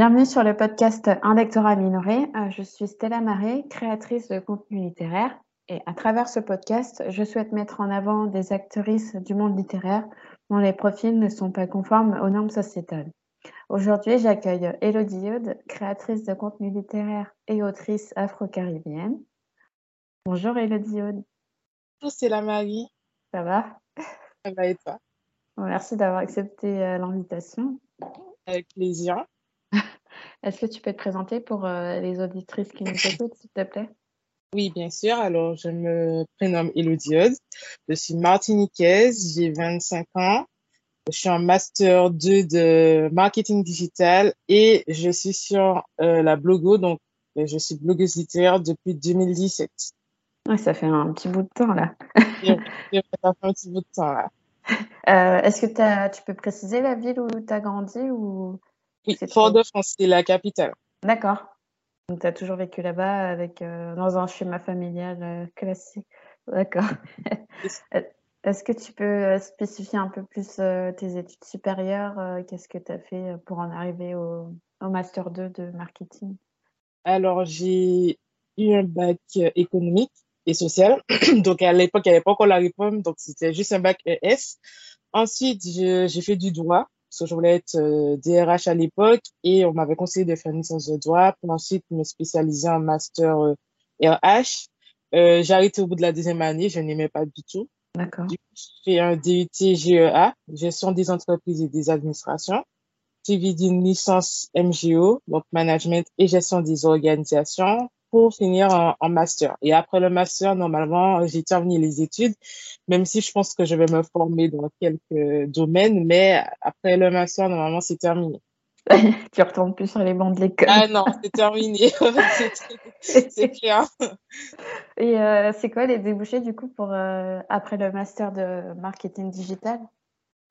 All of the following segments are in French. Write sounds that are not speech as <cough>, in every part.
Bienvenue sur le podcast Un lectorat minoré. Euh, je suis Stella Marais, créatrice de contenu littéraire. Et à travers ce podcast, je souhaite mettre en avant des actrices du monde littéraire dont les profils ne sont pas conformes aux normes sociétales. Aujourd'hui, j'accueille Elodie Yod, créatrice de contenu littéraire et autrice afro-caribéenne. Bonjour Elodie Yod. Bonjour Stella Marie. Ça va? Ça va et toi? Merci d'avoir accepté euh, l'invitation. Avec plaisir. Est-ce que tu peux te présenter pour euh, les auditrices qui nous <laughs> écoutent, s'il te plaît? Oui, bien sûr. Alors, je me prénomme Elodie Je suis martiniquaise, j'ai 25 ans. Je suis en master 2 de marketing digital et je suis sur euh, la blogo, donc je suis blogueuse littéraire depuis 2017. Oui, ça fait un petit bout de temps là. <laughs> ça fait un petit bout de temps là. Euh, est-ce que tu peux préciser la ville où tu as grandi ou oui, Fort-de-France, c'est la capitale. D'accord. Donc, tu as toujours vécu là-bas avec, euh, dans un schéma familial euh, classique. D'accord. <laughs> Est-ce que tu peux euh, spécifier un peu plus tes études supérieures Qu'est-ce que tu as fait pour en arriver au, Master 2 de marketing? Alors, j'ai eu un bac économique et social. <clears throat> donc, à l'époque, il n'y avait pas encore la réforme, donc c'était juste un bac ES. Ensuite, j'ai fait du droit parce que je voulais être DRH euh, à l'époque et on m'avait conseillé de faire une licence de droit pour ensuite me spécialiser en master RH. Euh, euh, j'ai arrêté au bout de la deuxième année, je n'aimais pas du tout. D'accord. J'ai fait un DUT GEA, gestion des entreprises et des administrations, suivi d'une licence MGO, donc management et gestion des organisations, pour finir en, master. Et après le master, normalement, j'ai terminé les études, même si je pense que je vais me former dans quelques domaines, mais après le master, normalement, c'est terminé. <laughs> tu retournes plus sur les bancs de l'école. Ah non, c'est terminé. <laughs> <laughs> c'est clair. Et euh, c'est quoi les débouchés du coup pour euh, après le master de marketing digital?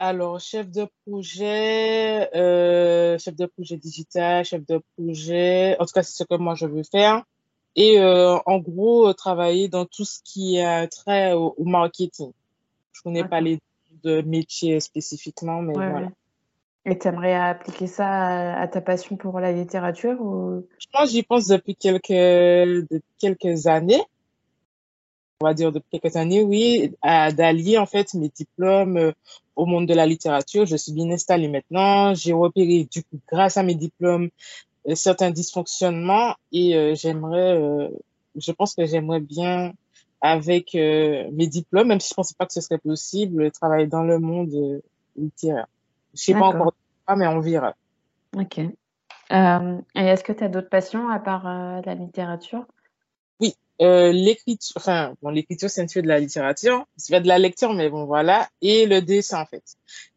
Alors, chef de projet, euh, chef de projet digital, chef de projet, en tout cas, c'est ce que moi je veux faire et euh, en gros euh, travailler dans tout ce qui est trait au, marketing. Je connais pas les de métiers spécifiquement, mais voilà. Et tu aimerais appliquer ça à, ta passion pour la littérature ou? Je pense j'y pense depuis quelques de quelques années. On va dire depuis quelques années, oui, d'allier en fait mes diplômes euh, au monde de la littérature. Je suis bien installée maintenant. J'ai repéré du coup grâce à mes diplômes euh, certains dysfonctionnements et euh, j'aimerais, euh, je pense que j'aimerais bien avec mes diplômes, même si je pensais pas que ce serait possible, travailler dans le monde littéraire. Je sais pas encore, mais on verra. Ok. et est-ce que tu as d'autres passions à part la littérature? Euh, l'écriture, enfin, bon, l'écriture, c'est un peu de la littérature, c'est pas de la lecture, mais bon, voilà, et le dessin, en fait.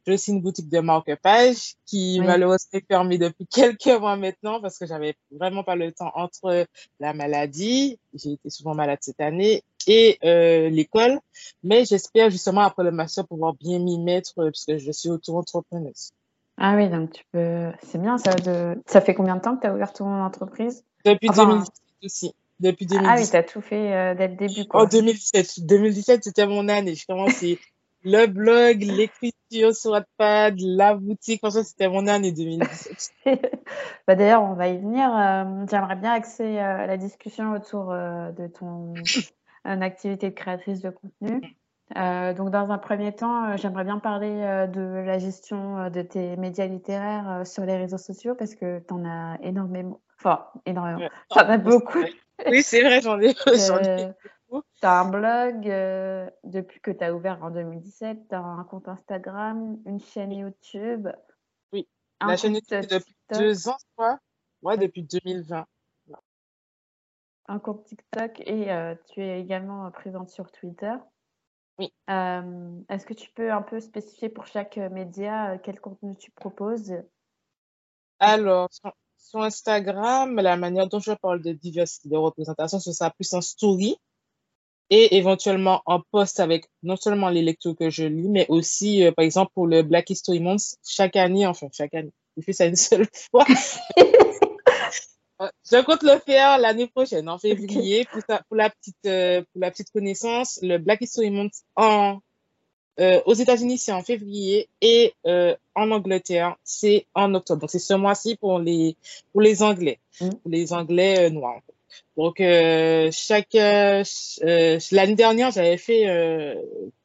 J'ai aussi une boutique de marque-page qui, malheureusement, est fermée depuis <laughs> quelques mois maintenant parce que j'avais vraiment pas le temps entre la maladie, j'ai été souvent malade cette année, et euh, l'école, mais j'espère justement après le master pouvoir bien m'y mettre euh, parce que je suis auto-entrepreneuse. Ah oui, donc tu peux, c'est bien ça de, ça fait combien de temps que tu as ouvert ton entreprise? Depuis 2018 aussi depuis 2017. Ah oui, tu as tout fait euh, dès le début. Quoi. En 2017. 2017, c'était mon année. J'ai commencé le blog, l'écriture sur Wattpad, la boutique. Franchement, c'était mon année 2017. <laughs> bah, D'ailleurs, on va y venir. Euh, j'aimerais bien axer euh, la discussion autour de ton activité de créatrice de contenu. donc, dans un premier temps, j'aimerais bien parler de la gestion de tes médias littéraires sur les réseaux sociaux parce que tu en as énormément. Enfin, énormément. Tu en as beaucoup. Oui, c'est vrai, j'en ai. Euh, tu as un blog euh, depuis que tu as ouvert en 2017, tu as un compte Instagram, une chaîne YouTube. Oui, la chaîne YouTube depuis deux ans, crois. Ouais, depuis 2020. Un compte TikTok et euh, tu es également présente sur Twitter. Oui. Est-ce que tu peux un peu spécifier pour chaque média quel contenu tu proposes? Alors, sur Instagram, la manière dont je parle de diversité de représentation, ce sera plus en story et éventuellement en post avec non seulement les lectures que je lis, mais aussi, euh, par exemple, pour le Black History Month, chaque année, enfin, chaque année, je fais ça une seule <laughs> fois. je compte le faire l'année prochaine, en février, pour, pour, la petite, euh, pour la petite connaissance, le Black History Month en Euh, aux États-Unis, c'est en février et euh, en Angleterre, c'est en octobre. Donc, c'est ce mois-ci pour les, pour les Anglais, Mm. pour les Anglais euh, noirs. Donc, euh, chaque euh, l'année dernière, j'avais fait euh,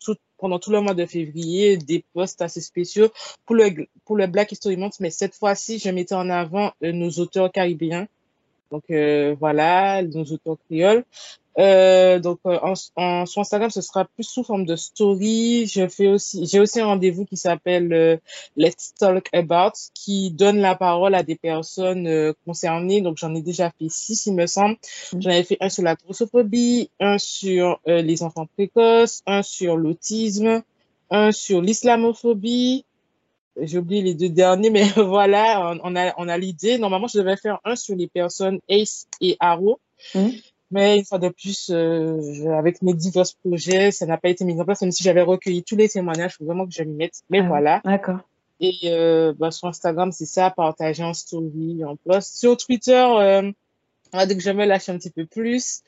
tout, pendant tout le mois de février des posts assez spéciaux pour le pour le Black History Month, mais cette fois-ci, je mettais en avant nos auteurs caribéens. Donc euh, voilà, nos auteurs créoles. Euh, donc euh, en, en- sur Instagram, ce sera plus sous forme de story. Je fais aussi, j'ai aussi un rendez-vous qui s'appelle euh, Let's Talk About, qui donne la parole à des personnes euh, concernées. Donc j'en ai déjà fait six, il me semble. Mm. J'en avais fait un sur la grossophobie, un sur euh, les enfants précoces, un sur l'autisme, un sur l'islamophobie. J'ai oublié les deux derniers, mais <laughs> voilà, on, on a, on a l'idée. Normalement, je devais faire un sur les personnes ACE et ARO. Mm. Mais une fois de plus, euh, avec mes divers projets, ça n'a pas été mis en place, même si j'avais recueilli tous les témoignages, il faut vraiment que je m'y mette. Mais Ah voilà. D'accord. Et euh, bah, sur Instagram, c'est ça, partager en story, en post. Sur Twitter, euh, dire que je me lâche un petit peu plus,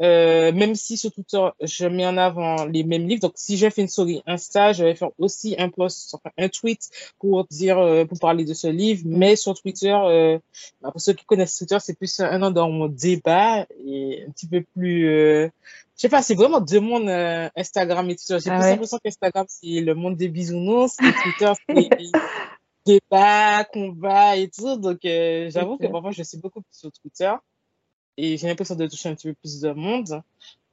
euh, même si sur Twitter, je mets en avant les mêmes livres. Donc, si je fais une story Insta, je vais faire aussi un post, enfin, un tweet pour dire, euh, pour parler de ce livre. Mais sur Twitter, euh, bah, pour ceux qui connaissent Twitter, c'est plus un dans mon débat et un petit peu plus, euh, je sais pas, c'est vraiment deux mondes, Instagram et Twitter. J'ai Ah plus ouais. l'impression qu'Instagram, c'est le monde des bisounours et Twitter, c'est <laughs> débats, combats et tout. Donc, j'avoue que parfois, je suis beaucoup plus sur Twitter et j'ai l'impression de toucher un petit peu plus de monde.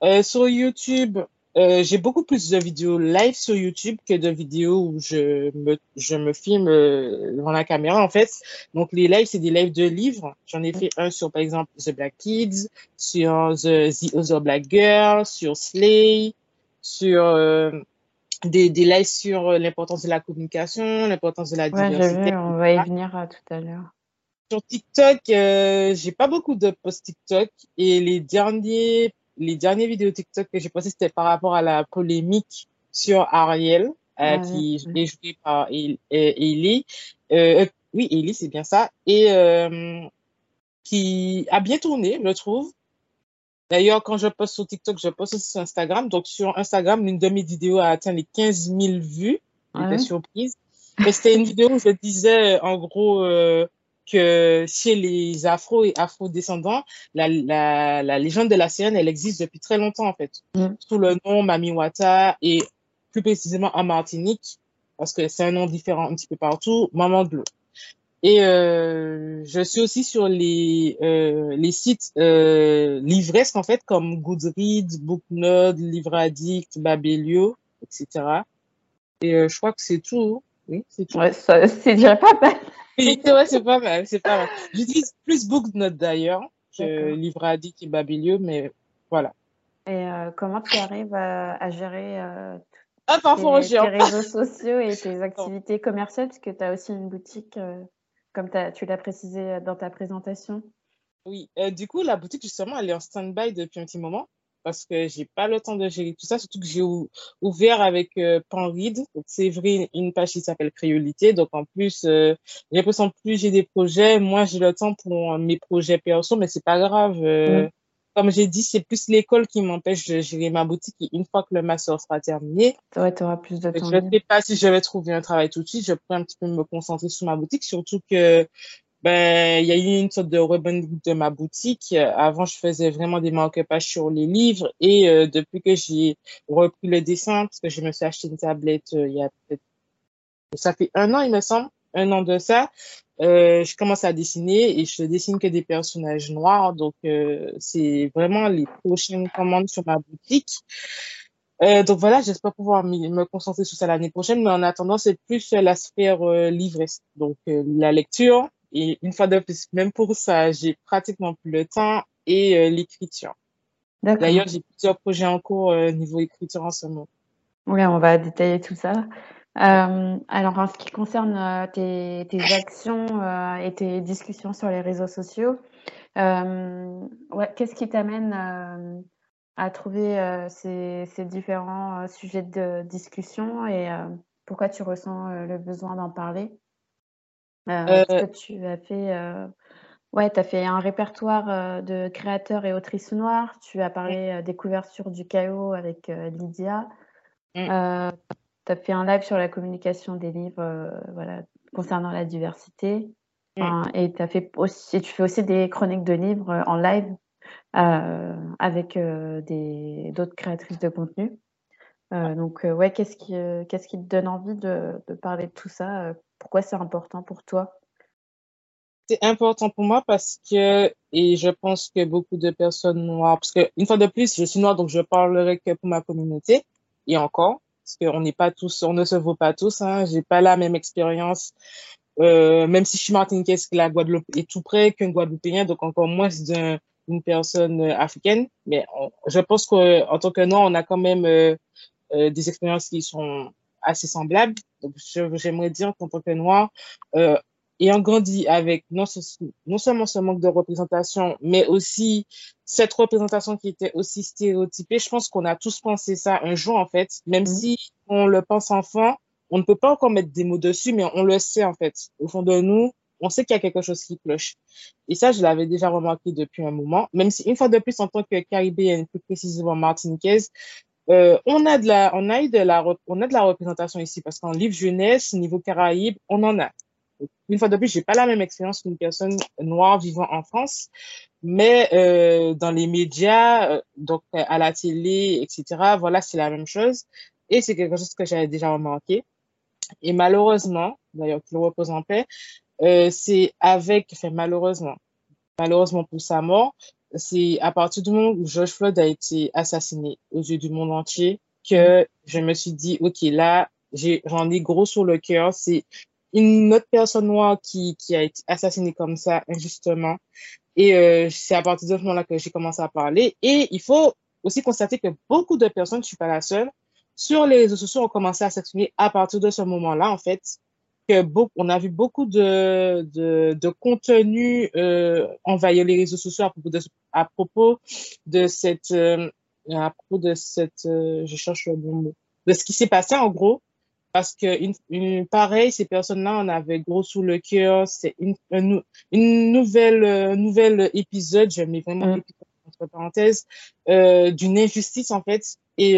Euh, sur YouTube, euh, j'ai beaucoup plus de vidéos live sur YouTube que de vidéos où je me, je me filme euh, devant la caméra, en fait. Donc, les lives, c'est des lives de livres. J'en ai fait un sur, par exemple, The Black Kids, sur The, The Other Black Girl, sur Slay, sur euh, des, des lives sur l'importance de la communication, l'importance de la Ouais, diversité. vu, on va y venir tout à l'heure. Sur TikTok, euh, j'ai pas beaucoup de posts TikTok et les derniers, les dernières vidéos TikTok que j'ai postées, c'était par rapport à la polémique sur Ariel, euh, qui est joué par El- euh, Ellie. Euh, euh, oui, Ellie, c'est bien ça. Et euh, qui a bien tourné, je trouve. D'ailleurs, quand je poste sur TikTok, je poste aussi sur Instagram. Donc, sur Instagram, l'une de mes vidéos a atteint les 15 000 vues. J'étais ouais? surprise. Mais c'était une vidéo où je disais, en gros, euh, que chez les Afro et Afro-descendants, la, la, la légende de la sirène, elle existe depuis très longtemps, en fait. Mm. Sous le nom Mami Wata et plus précisément en Martinique, parce que c'est un nom différent un petit peu partout, Maman de l'eau. Et euh, je suis aussi sur les, euh, les sites euh, livresques, en fait, comme Goodreads, Booknode, Livre Addict, Babelio, etc. Et euh, je crois que c'est tout. Oui, c'est tout. Ouais, ça, c'est déjà pas mal. C'est <laughs> ouais, c'est pas mal, c'est pas mal. J'utilise plus Booknode d'ailleurs que Addict et Babelio, mais voilà. Et euh, comment tu arrives à, à gérer euh, Ah, tes, réseaux sociaux et tes <laughs> activités commerciales, parce que tu as aussi une boutique, euh, comme t'as- tu l'as précisé euh, dans ta présentation? Oui, euh, du coup, la boutique, justement, elle est en stand-by depuis un petit moment parce que j'ai pas le temps de gérer tout ça, surtout que j'ai ou- ouvert avec euh, Panread. Donc, c'est vrai, une page qui s'appelle Créolité. Donc, en plus, euh, j'ai l'impression que plus j'ai des projets, moins j'ai le temps pour mes projets perso, mais c'est pas grave. euh, Mm. Comme j'ai dit, c'est plus l'école qui m'empêche de gérer ma boutique. Et une fois que le master sera terminé, Ouais, tu auras plus de je temps ne libre. sais pas si je vais trouver un travail tout de suite. Je pourrais un petit peu me concentrer sur ma boutique, surtout que ben, il y a eu une sorte de rebranding de ma boutique. Euh, Avant, je faisais vraiment des marque-pages sur les livres et euh, depuis que j'ai repris le dessin, parce que je me suis acheté une tablette euh, il y a peut-être, ça fait un an, il me semble, un an de ça, euh, je commence à dessiner et je dessine que des personnages noirs. Donc, euh, c'est vraiment les prochaines commandes sur ma boutique. Euh, donc voilà, j'espère pouvoir me concentrer sur ça l'année prochaine, mais en attendant, c'est plus euh, la sphère euh, livresque, donc euh, la lecture. Et une fois de plus, même pour ça, j'ai pratiquement plus le temps et euh, l'écriture. D'ailleurs, j'ai plusieurs projets en cours euh, niveau écriture en ce moment. Oui, on va détailler tout ça. Euh, alors, en ce qui concerne euh, tes, tes actions et tes discussions sur les réseaux sociaux, ouais, qu'est-ce qui t'amène à trouver ces, ces différents sujets de discussion et pourquoi tu ressens le besoin d'en parler? Euh, Euh, parce que tu as fait, euh, ouais, tu as fait un répertoire euh, de créateurs et autrices noires. Tu as parlé euh, des couvertures du chaos avec euh, Lydia. Mm. Euh, as fait un live sur la communication des livres voilà, concernant la diversité. Mm. et as fait aussi, tu fais aussi des chroniques de livres en live avec des, d'autres créatrices de contenu. Donc, ouais, qu'est-ce qui, qu'est-ce qui te donne envie de, de parler de tout ça? Pourquoi c'est important pour toi? C'est important pour moi parce que, et je pense que beaucoup de personnes noires, parce que une fois de plus, je suis noire, donc je parlerai que pour ma communauté, et encore, parce qu'on n'est pas tous, on ne se vaut pas tous, hein, j'ai pas la même expérience, euh, même si je suis martiniquaise, que la Guadeloupe est tout près qu'un Guadeloupéen, donc encore moins d'une personne euh, africaine, mais je pense qu'en tant que noir, on a quand même euh, euh, des expériences qui sont assez semblables. Donc, j'aimerais dire qu'en tant que noir, euh, ayant grandi avec non, non seulement ce manque de représentation, mais aussi cette représentation qui était aussi stéréotypée, je pense qu'on a tous pensé ça un jour, en fait, même mm. si on le pense enfant, on ne peut pas encore mettre des mots dessus, mais on le sait, en fait. Au fond de nous, on sait qu'il y a quelque chose qui cloche. Et ça, je l'avais déjà remarqué depuis un moment, même si une fois de plus, en tant que caribéenne, plus précisément martiniquaise, euh, on a de la, on a de la, on a de la représentation ici parce qu'en livre jeunesse, niveau Caraïbes, on en a. Une fois de plus, j'ai pas la même expérience qu'une personne noire vivant en France, mais euh, dans les médias, euh, donc euh, à la télé, etc. Voilà, c'est la même chose, et c'est quelque chose que j'avais déjà remarqué. Et malheureusement, d'ailleurs, qu'il repose en paix, euh, c'est avec, enfin malheureusement, malheureusement pour sa mort, c'est à partir du moment où George Floyd a été assassiné aux yeux du monde entier que je me suis dit, ok, là, j'en ai, ai gros sur le cœur. C'est une autre personne noire qui, qui a été assassinée comme ça injustement. Et euh, c'est à partir de ce moment-là que j'ai commencé à parler. Et il faut aussi constater que beaucoup de personnes, je suis pas la seule, sur les réseaux sociaux ont commencé à s'exprimer à partir de ce moment-là, en fait, que beaucoup, on a vu beaucoup de, de, de contenu euh, envahir les réseaux sociaux à propos de, à propos de cette, euh, à propos de cette, euh, je cherche le bon mot, de ce qui s'est passé en gros, parce que une, une pareil, ces personnes-là, on avait gros sous le cœur. C'est une, une, nouvelle, euh, nouvelle épisode, je mets vraiment mm. entre parenthèses, d'une injustice en fait. Et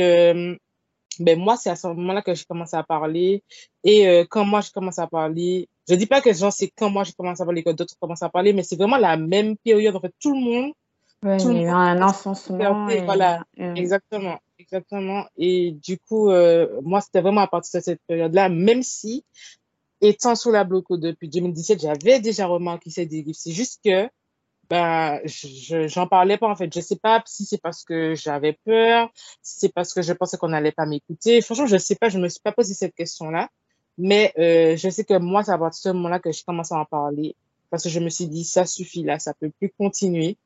ben moi, c'est à ce moment-là que j'ai commencé à parler. Et euh, quand moi, j'ai commencé à parler, je dis pas que genre c'est quand moi j'ai commencé à parler que d'autres commencent à parler, mais c'est vraiment la même période. En fait, tout le monde. Ouais, tout il y a un encensement. Voilà, exactement. Exactement. Et du coup, euh, moi, c'était vraiment à partir de cette période-là, même si, étant sous la bloco depuis 2017, j'avais déjà remarqué ces dérives. C'est juste que, ben, j'en parlais pas, en fait. Je sais pas si c'est parce que j'avais peur, si c'est parce que je pensais qu'on n'allait pas m'écouter. Franchement, je sais pas, je me suis pas posé cette question-là. Mais euh, je sais que moi, c'est à partir de ce moment-là que j'ai commencé à en parler. Parce que je me suis dit, ça suffit là, ça peut plus continuer.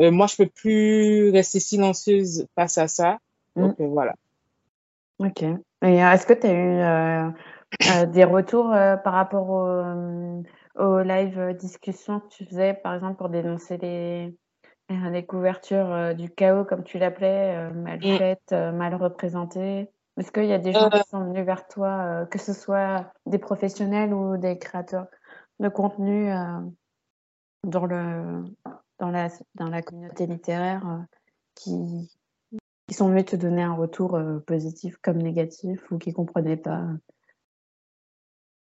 Euh, moi, je peux plus rester silencieuse face à ça. Donc mm. euh, voilà. Ok. Et euh, est-ce que tu as eu des retours par rapport au, au live discussion que tu faisais, par exemple, pour dénoncer les, les couvertures du chaos, comme tu l'appelais, mal faites, mal représentées? Est-ce qu'il y a des gens qui sont venus vers toi, que ce soit des professionnels ou des créateurs de contenu dans, le, dans, la, dans la communauté littéraire qui, qui sont venus te donner un retour euh, positif comme négatif ou qui comprenaient pas?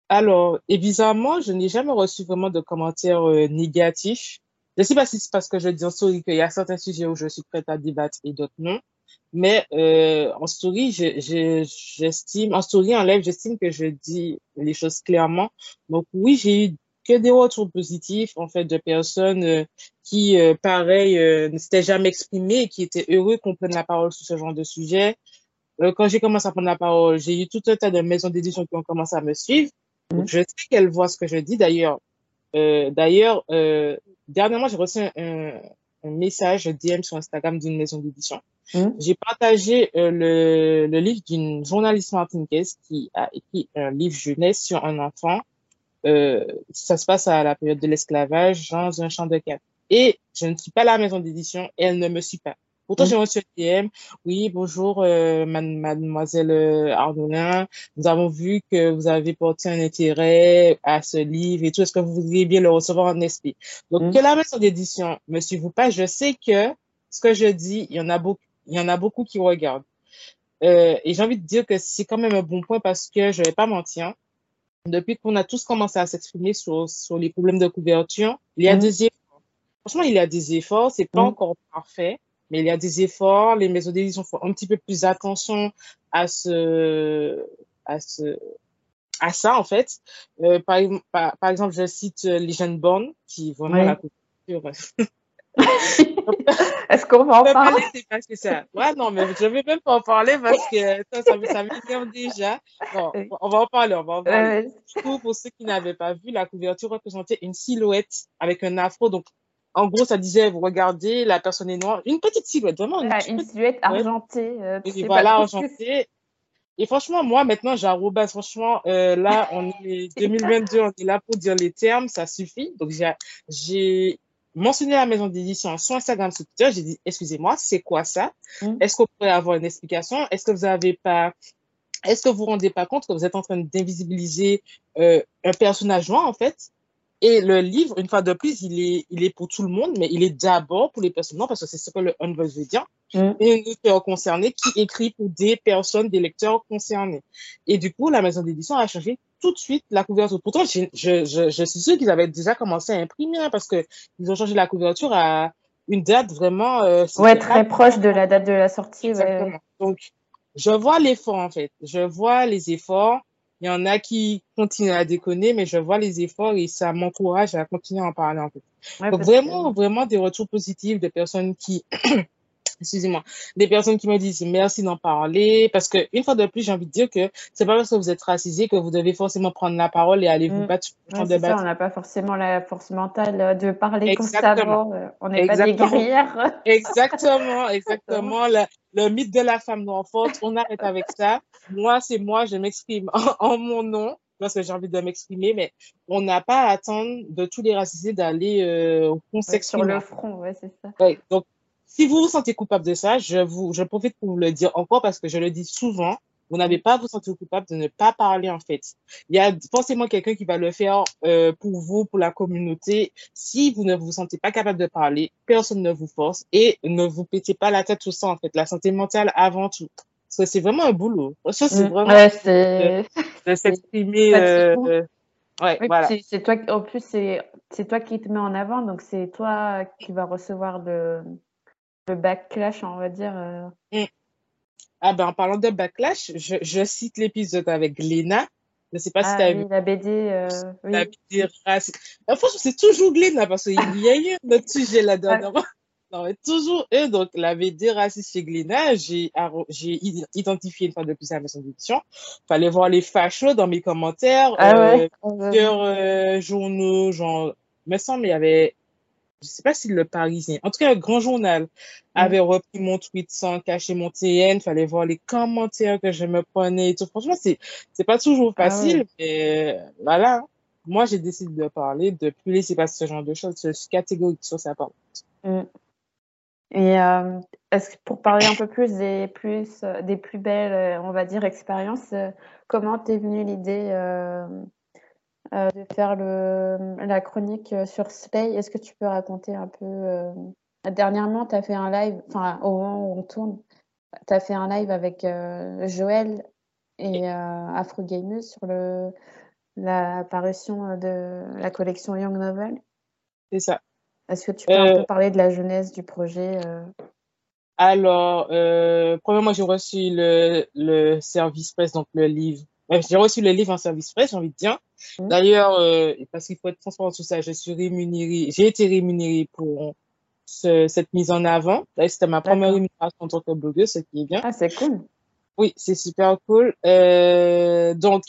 Alors, évidemment, je n'ai jamais reçu vraiment de commentaires euh, négatifs. Je ne sais pas si c'est parce que je dis en story qu'il y a certains sujets où je suis prête à débattre et d'autres non. Mais euh, en story, j'estime, en story, en live, j'estime que je dis les choses clairement. Donc oui, j'ai eu que des retours positifs en fait de personnes euh, qui euh, pareil euh, ne s'étaient jamais exprimées et qui étaient heureux qu'on prenne la parole sur ce genre de sujet. quand j'ai commencé à prendre la parole, j'ai eu tout un tas de maisons d'édition qui ont commencé à me suivre. Mmh. Donc, je sais qu'elles voient ce que je dis. D'ailleurs, d'ailleurs, dernièrement, j'ai reçu un, un, message DM sur Instagram d'une maison d'édition. Mmh. J'ai partagé le, le livre d'une journaliste martiniquaise qui a écrit un livre jeunesse sur un enfant euh, ça se passe à la période de l'esclavage dans un champ de cap. Et je ne suis pas la maison d'édition et elle ne me suit pas. Pourtant, j'ai reçu un DM. Oui, bonjour, euh, mademoiselle euh, Arnaulin. Nous avons vu que vous avez porté un intérêt à ce livre et tout. Est-ce que vous voudriez bien le recevoir en esprit? Donc, mm. que la maison d'édition me suive pas, je sais que ce que je dis, il y en a beaucoup, il y en a beaucoup qui regardent. Euh, et j'ai envie de dire que c'est quand même un bon point parce que je vais pas mentir. Depuis qu'on a tous commencé à s'exprimer sur, sur les problèmes de couverture, il y a Mhm. des efforts. Franchement, il y a des efforts. C'est pas Mhm. encore parfait, mais il y a des efforts. Les maisons d'édition font un petit peu plus attention à ce, à ce, à ça, en fait. Euh, par, ex- par, par exemple, je cite euh, Legend Born, qui vraiment Oui. la couverture. <laughs> <laughs> Est-ce qu'on va en parler laisser passer ça. Ouais, non, mais je vais même pas en parler parce que ça, ça, me- ça m'énerve déjà. Bon, on va en parler, on va en parler. Du coup, pour ceux qui n'avaient pas vu, la couverture représentait une silhouette avec un afro. Donc, en gros, ça disait, vous regardez, la personne est noire. Une petite silhouette, vraiment une, silhouette argentée. euh, Et voilà, trop ce que c'est. argenté. Et franchement, moi, maintenant, j'arrobase. Franchement, euh, là, on est <laughs> 2022, on est là pour dire les termes, ça suffit. Donc, j'ai mentionné la maison d'édition sur Instagram, sur Twitter. J'ai dit, excusez-moi, c'est quoi ça? Mm. Est-ce qu'on pourrait avoir une explication? Est-ce que vous avez pas, est-ce que vous vous rendez pas compte que vous êtes en train d'invisibiliser euh, un personnage noir, en fait? Et le livre, une fois de plus, il est, il est pour tout le monde, mais il est d'abord pour les personnes noires parce que c'est ce que le Unvoice veut dire Mm. et un auteur concerné qui écrit pour des personnes, des lecteurs concernés. Et du coup, la maison d'édition a changé tout de suite la couverture. Pourtant, je, je, je, je suis sûre qu'ils avaient déjà commencé à imprimer hein, parce que ils ont changé la couverture à une date vraiment. Euh, Ouais, très proche de la date de la sortie. ouais. exactement. Donc, je vois l'effort en fait. Je vois les efforts. Il y en a qui continuent à déconner, mais je vois les efforts et ça m'encourage à continuer à en parler en fait. Ouais, Donc que- vraiment, vraiment des retours positifs de personnes qui, excusez-moi, des personnes qui me disent merci d'en parler, parce que une fois de plus, j'ai envie de dire que c'est pas parce que vous êtes racisé que vous devez forcément prendre la parole et aller vous Mm. battre Ouais, c'est ça, on n'a pas forcément la force mentale euh, de parler constamment. euh, On n'est pas des Exactement. guerrières. <laughs> Exactement, exactement. <laughs> Le, le mythe de la femme noire forte, on arrête avec ça. Moi, c'est moi, je m'exprime en, en mon nom parce que j'ai envie de m'exprimer, mais on n'a pas à attendre de tous les racisés d'aller euh, qu'on Ouais, sur le front, ouais, c'est ça. Ouais, donc, si vous vous sentez coupable de ça, je vous, je profite pour vous le dire encore parce que je le dis souvent. Vous n'avez pas à vous sentir coupable de ne pas parler, en fait. Il y a forcément quelqu'un qui va le faire euh, pour vous, pour la communauté. Si vous ne vous sentez pas capable de parler, personne ne vous force et ne vous pétez pas la tête sur ça, en fait. La santé mentale avant tout. Parce que c'est vraiment un boulot. Ça, c'est Mm. vraiment Ouais, c'est. de <laughs> s'exprimer. Euh, ouais, Oui, voilà. c'est toi, en plus, c'est c'est toi qui te mets en avant, donc c'est toi qui vas recevoir le, le backlash, on va dire. euh. Ah ben, en parlant de backlash, je, je cite l'épisode avec Gléna. Je sais pas si Ah tu as oui, vu la BD, euh, oui. la BD raciste. Euh, franchement, c'est toujours Gléna parce qu'il y a eu un autre sujet là dernièrement. Non, mais toujours eux. Donc, la BD raciste chez Gléna, j'ai identifié une fois de plus la maison d'édition. Fallait voir les fachos dans mes commentaires. Ah euh, ouais. euh, plusieurs euh, journaux, genre, me semble, il y avait, je sais pas si le Parisien, en tout cas, un grand journal avait repris mon tweet sans cacher mon TN. Fallait voir les commentaires que je me prenais et tout. Franchement, c'est, c'est pas toujours Ah facile, ouais. mais voilà. Moi, j'ai décidé de parler, de plus laisser passer ce genre de choses. Je suis catégorique sur ça, par Mm. Et euh, est-ce que pour parler un peu plus des plus euh, des plus belles, euh, on va dire, expériences, comment t'es venue l'idée euh, euh, de faire le, la chronique euh, sur Slay? Est-ce que tu peux raconter un peu euh, Dernièrement, tu as fait un live, enfin au moment où on tourne, tu as fait un live avec euh, Joël et Afro Gameuse sur le la parution de la collection Young Novel? C'est ça. Est-ce que tu peux un peu parler de la jeunesse du projet Alors, premièrement, j'ai reçu le, le service presse, donc le livre. J'ai reçu le livre en service presse, j'ai envie de dire. Mm. D'ailleurs, euh, parce qu'il faut être transparent sur ça, je suis rémunérée, j'ai été rémunérée pour ce- cette mise en avant. C'était ma première rémunération en tant que blogueuse, ce qui est bien. Ah, c'est cool. Oui, c'est super cool. Euh, donc,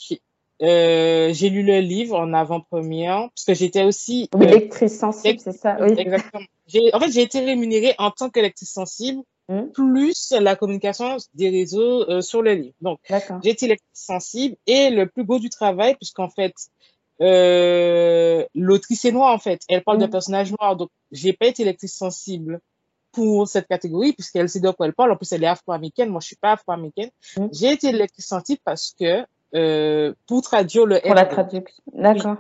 euh, j'ai lu le livre en avant-première, parce que j'étais aussi Oui, lectrice sensible, c'est ça, oui. Exactement. En fait, j'ai été rémunérée en tant que lectrice sensible, Mm. plus la communication des réseaux euh, sur le livre. Donc, D'accord. j'ai été lectrice sensible et le plus beau du travail, puisqu'en fait, euh, l'autrice est noire, en fait. Elle parle de Mm. personnages noirs. Donc, j'ai pas été lectrice sensible pour cette catégorie, puisqu'elle sait de quoi elle parle. En plus, elle est afro-américaine. Moi, je suis pas afro-américaine. Mm. J'ai été lectrice sensible parce que, euh, pour traduire le Pour la traduction. D'accord.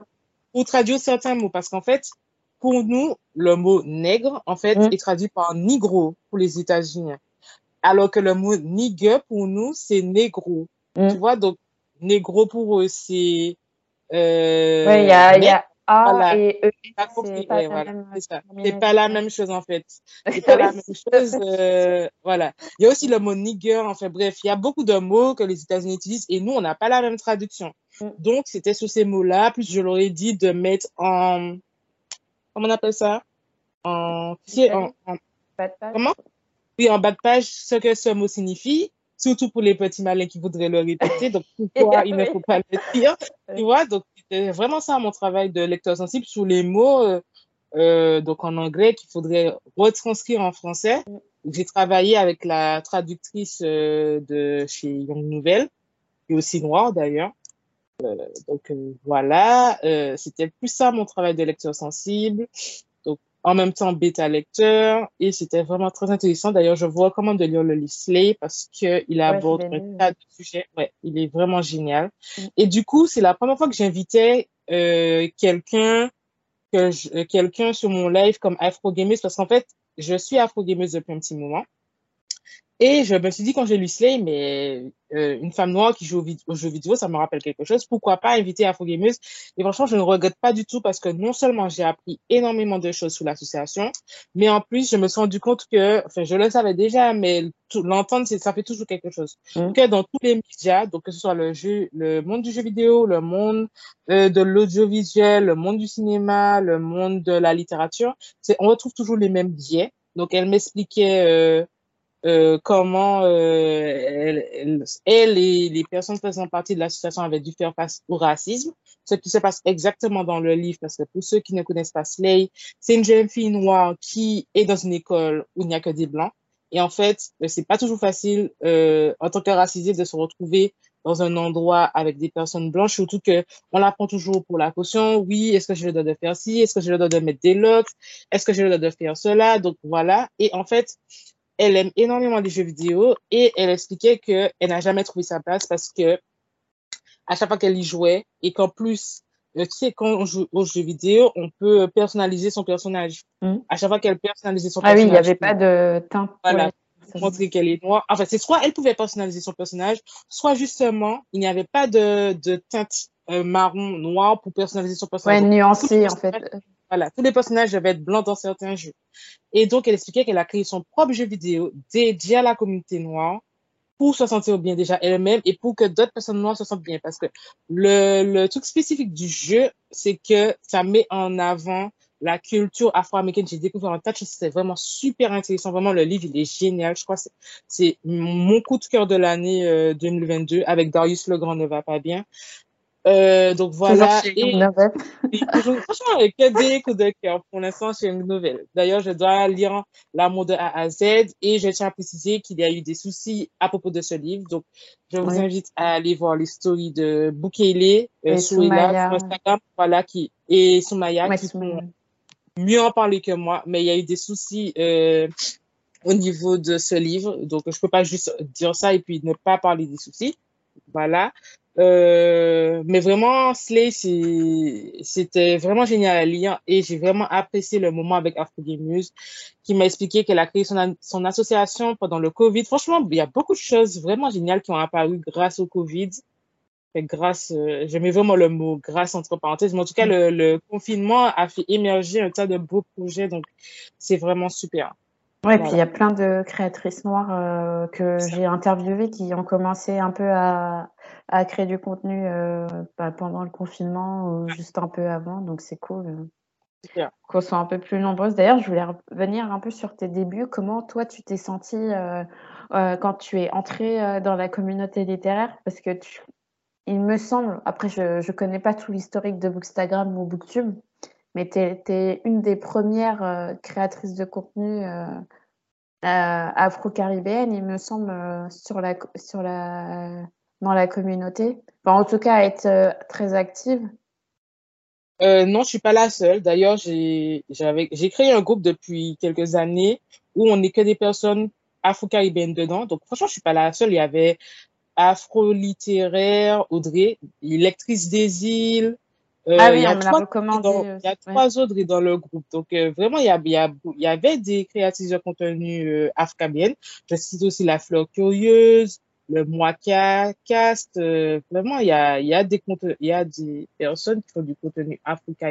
pour traduire certains mots, parce qu'en fait, pour nous, le mot nègre, en fait, Mm. est traduit par nigro pour les États-Unis. alors que le mot nigger pour nous, c'est négro. Mm. Tu vois, donc négro pour eux, c'est. Euh, Ouais, il y a, il y a A voilà, et E. C'est pas Ouais, la voilà, pas la même chose en fait. <laughs> C'est pas la Oui, même chose. euh, voilà. Il y a aussi le mot nigger. Enfin bref, il y a beaucoup de mots que les États-Unis utilisent et nous, on n'a pas la même traduction. Mm. Donc, c'était sur ces mots-là. Plus, je leur ai dit de mettre en. Comment on appelle ça? En. Pas de page. comment? Oui, en bas de page, ce que ce mot signifie. Surtout pour les petits malins qui voudraient le répéter. Donc, pourquoi <laughs> il ne faut pas le dire? Tu vois, donc c'était vraiment ça mon travail de lecteur sensible sur les mots euh, euh, donc en anglais qu'il faudrait retranscrire en français. Mm. J'ai travaillé avec la traductrice euh, de chez Young Nouvelle, qui est aussi noire d'ailleurs. Donc euh, voilà, euh, c'était plus ça mon travail de lecteur sensible. Donc en même temps bêta lecteur et c'était vraiment très intéressant. D'ailleurs, je vous recommande de lire le livre Slay parce que il Ouais, aborde l'ai un tas de sujets. Ouais, il est vraiment génial. Mm. Et du coup, c'est la première fois que j'invitais euh, quelqu'un que euh, quelqu'un sur mon live comme Afro Gameuse parce qu'en fait, je suis Afro Gameuse depuis un petit moment. Et je me suis dit quand j'ai lu Slay, mais euh, une femme noire qui joue aux, vid- aux jeux vidéo, ça me rappelle quelque chose. Pourquoi pas inviter Afro Gameuse? Et franchement, je ne regrette pas du tout parce que non seulement j'ai appris énormément de choses sur l'association, mais en plus, je me suis rendu compte que, enfin, je le savais déjà, mais l'entendre, ça fait toujours quelque chose. Mm. Que dans tous les médias, donc que ce soit le jeu, le monde du jeu vidéo, le monde euh, de l'audiovisuel, le monde du cinéma, le monde de la littérature, on retrouve toujours les mêmes biais. Donc, elle m'expliquait euh, euh, comment euh, elle, et les personnes faisant partie de l'association avaient dû faire face au racisme, ce qui se passe exactement dans le livre, parce que pour ceux qui ne connaissent pas Slay, c'est une jeune fille noire qui est dans une école où il n'y a que des blancs. Et en fait, euh, c'est pas toujours facile euh, en tant que racisé de se retrouver dans un endroit avec des personnes blanches, surtout que on la prend toujours pour la caution. Oui, est-ce que je le dois de faire ci? Est-ce que je le dois de mettre des locks? Est-ce que je le dois de faire cela? Donc voilà. Et en fait, elle aime énormément les jeux vidéo et elle expliquait qu'elle n'a jamais trouvé sa place parce que à chaque fois qu'elle y jouait et qu'en plus, euh, tu sais, quand on joue aux jeux vidéo, on peut personnaliser son personnage. Mm. À chaque fois qu'elle personnalisait son Ah oui, il n'y personnage, avait pas de teinte. pour Voilà. personnes. montrer qu'elle est noire. Enfin, c'est soit elle pouvait personnaliser son personnage, soit justement, il n'y avait pas de, de teinte euh, marron, noir pour personnaliser son Ouais, personnage. nuancé en fait. Voilà, tous les personnages devaient être blancs dans certains jeux. Et donc, elle expliquait qu'elle a créé son propre jeu vidéo dédié à la communauté noire pour se sentir bien déjà elle-même et pour que d'autres personnes noires se sentent bien. Parce que le, le truc spécifique du jeu, c'est que ça met en avant la culture afro-américaine. J'ai découvert un tas de. C'était vraiment super intéressant. Vraiment, le livre, il est génial. Je crois que c'est- mon coup de cœur de l'année euh, 2022 avec Darius Legrand ne va pas bien. Euh, donc voilà. Toujours chez Et- Young Novel. oui, toujours, franchement, avec que des coups de cœur pour l'instant chez une nouvelle. D'ailleurs, je dois lire L'amour de A à Z et je tiens à préciser qu'il y a eu des soucis à propos de ce livre. Donc, je vous Oui. invite à aller voir les stories de Boukele, euh, Et Instagram, voilà, qui, et Soumaya, Ouais, qui Soumaya. font mieux en parler que moi, mais il y a eu des soucis, euh, au niveau de ce livre. Donc, je peux pas juste dire ça et puis ne pas parler des soucis. Voilà. Euh, mais vraiment, Slay, c'était vraiment génial à lire et j'ai vraiment apprécié le moment avec Afro News qui m'a expliqué qu'elle a créé son, son association pendant le Covid. Franchement, il y a beaucoup de choses vraiment géniales qui ont apparu grâce au Covid. Grâce, euh, j'aimais vraiment le mot grâce entre parenthèses, mais en tout cas, le, le confinement a fait émerger un tas de beaux projets, donc c'est vraiment super. Ouais, puis il y Voilà. a plein de créatrices noires euh, que j'ai interviewées qui ont commencé un peu à, à créer du contenu euh, bah, pendant le confinement ou juste un peu avant, donc c'est cool euh, qu'on soit un peu plus nombreuses. D'ailleurs, je voulais revenir un peu sur tes débuts. Comment toi tu t'es sentie euh, euh, quand tu es entrée euh, dans la communauté littéraire? Parce que tu, il me semble, après je ne connais pas tout l'historique de Bookstagram ou Booktube, mais tu es, une des premières euh, créatrices de contenu euh, euh, afro-caribéennes, il me semble, dans la communauté. En tout cas, être très active. Non, je suis pas la seule. D'ailleurs, j'ai, créé un groupe depuis quelques années où on n'est que des personnes afro-caribéennes dedans. Donc, franchement, je suis pas la seule. Il y avait Afro-littéraire, Audrey, lectrice des îles, Ah oui, il y a on me l'a trois recommandé il y a. Ouais. trois autres dans le groupe. Donc, euh, vraiment, il y, avait des créatrices de contenu euh, africaines. Je cite aussi La Fleur Curieuse, le Mwaka Cast. euh, vraiment, il y a, il y, a des il y a des personnes qui font du contenu africain.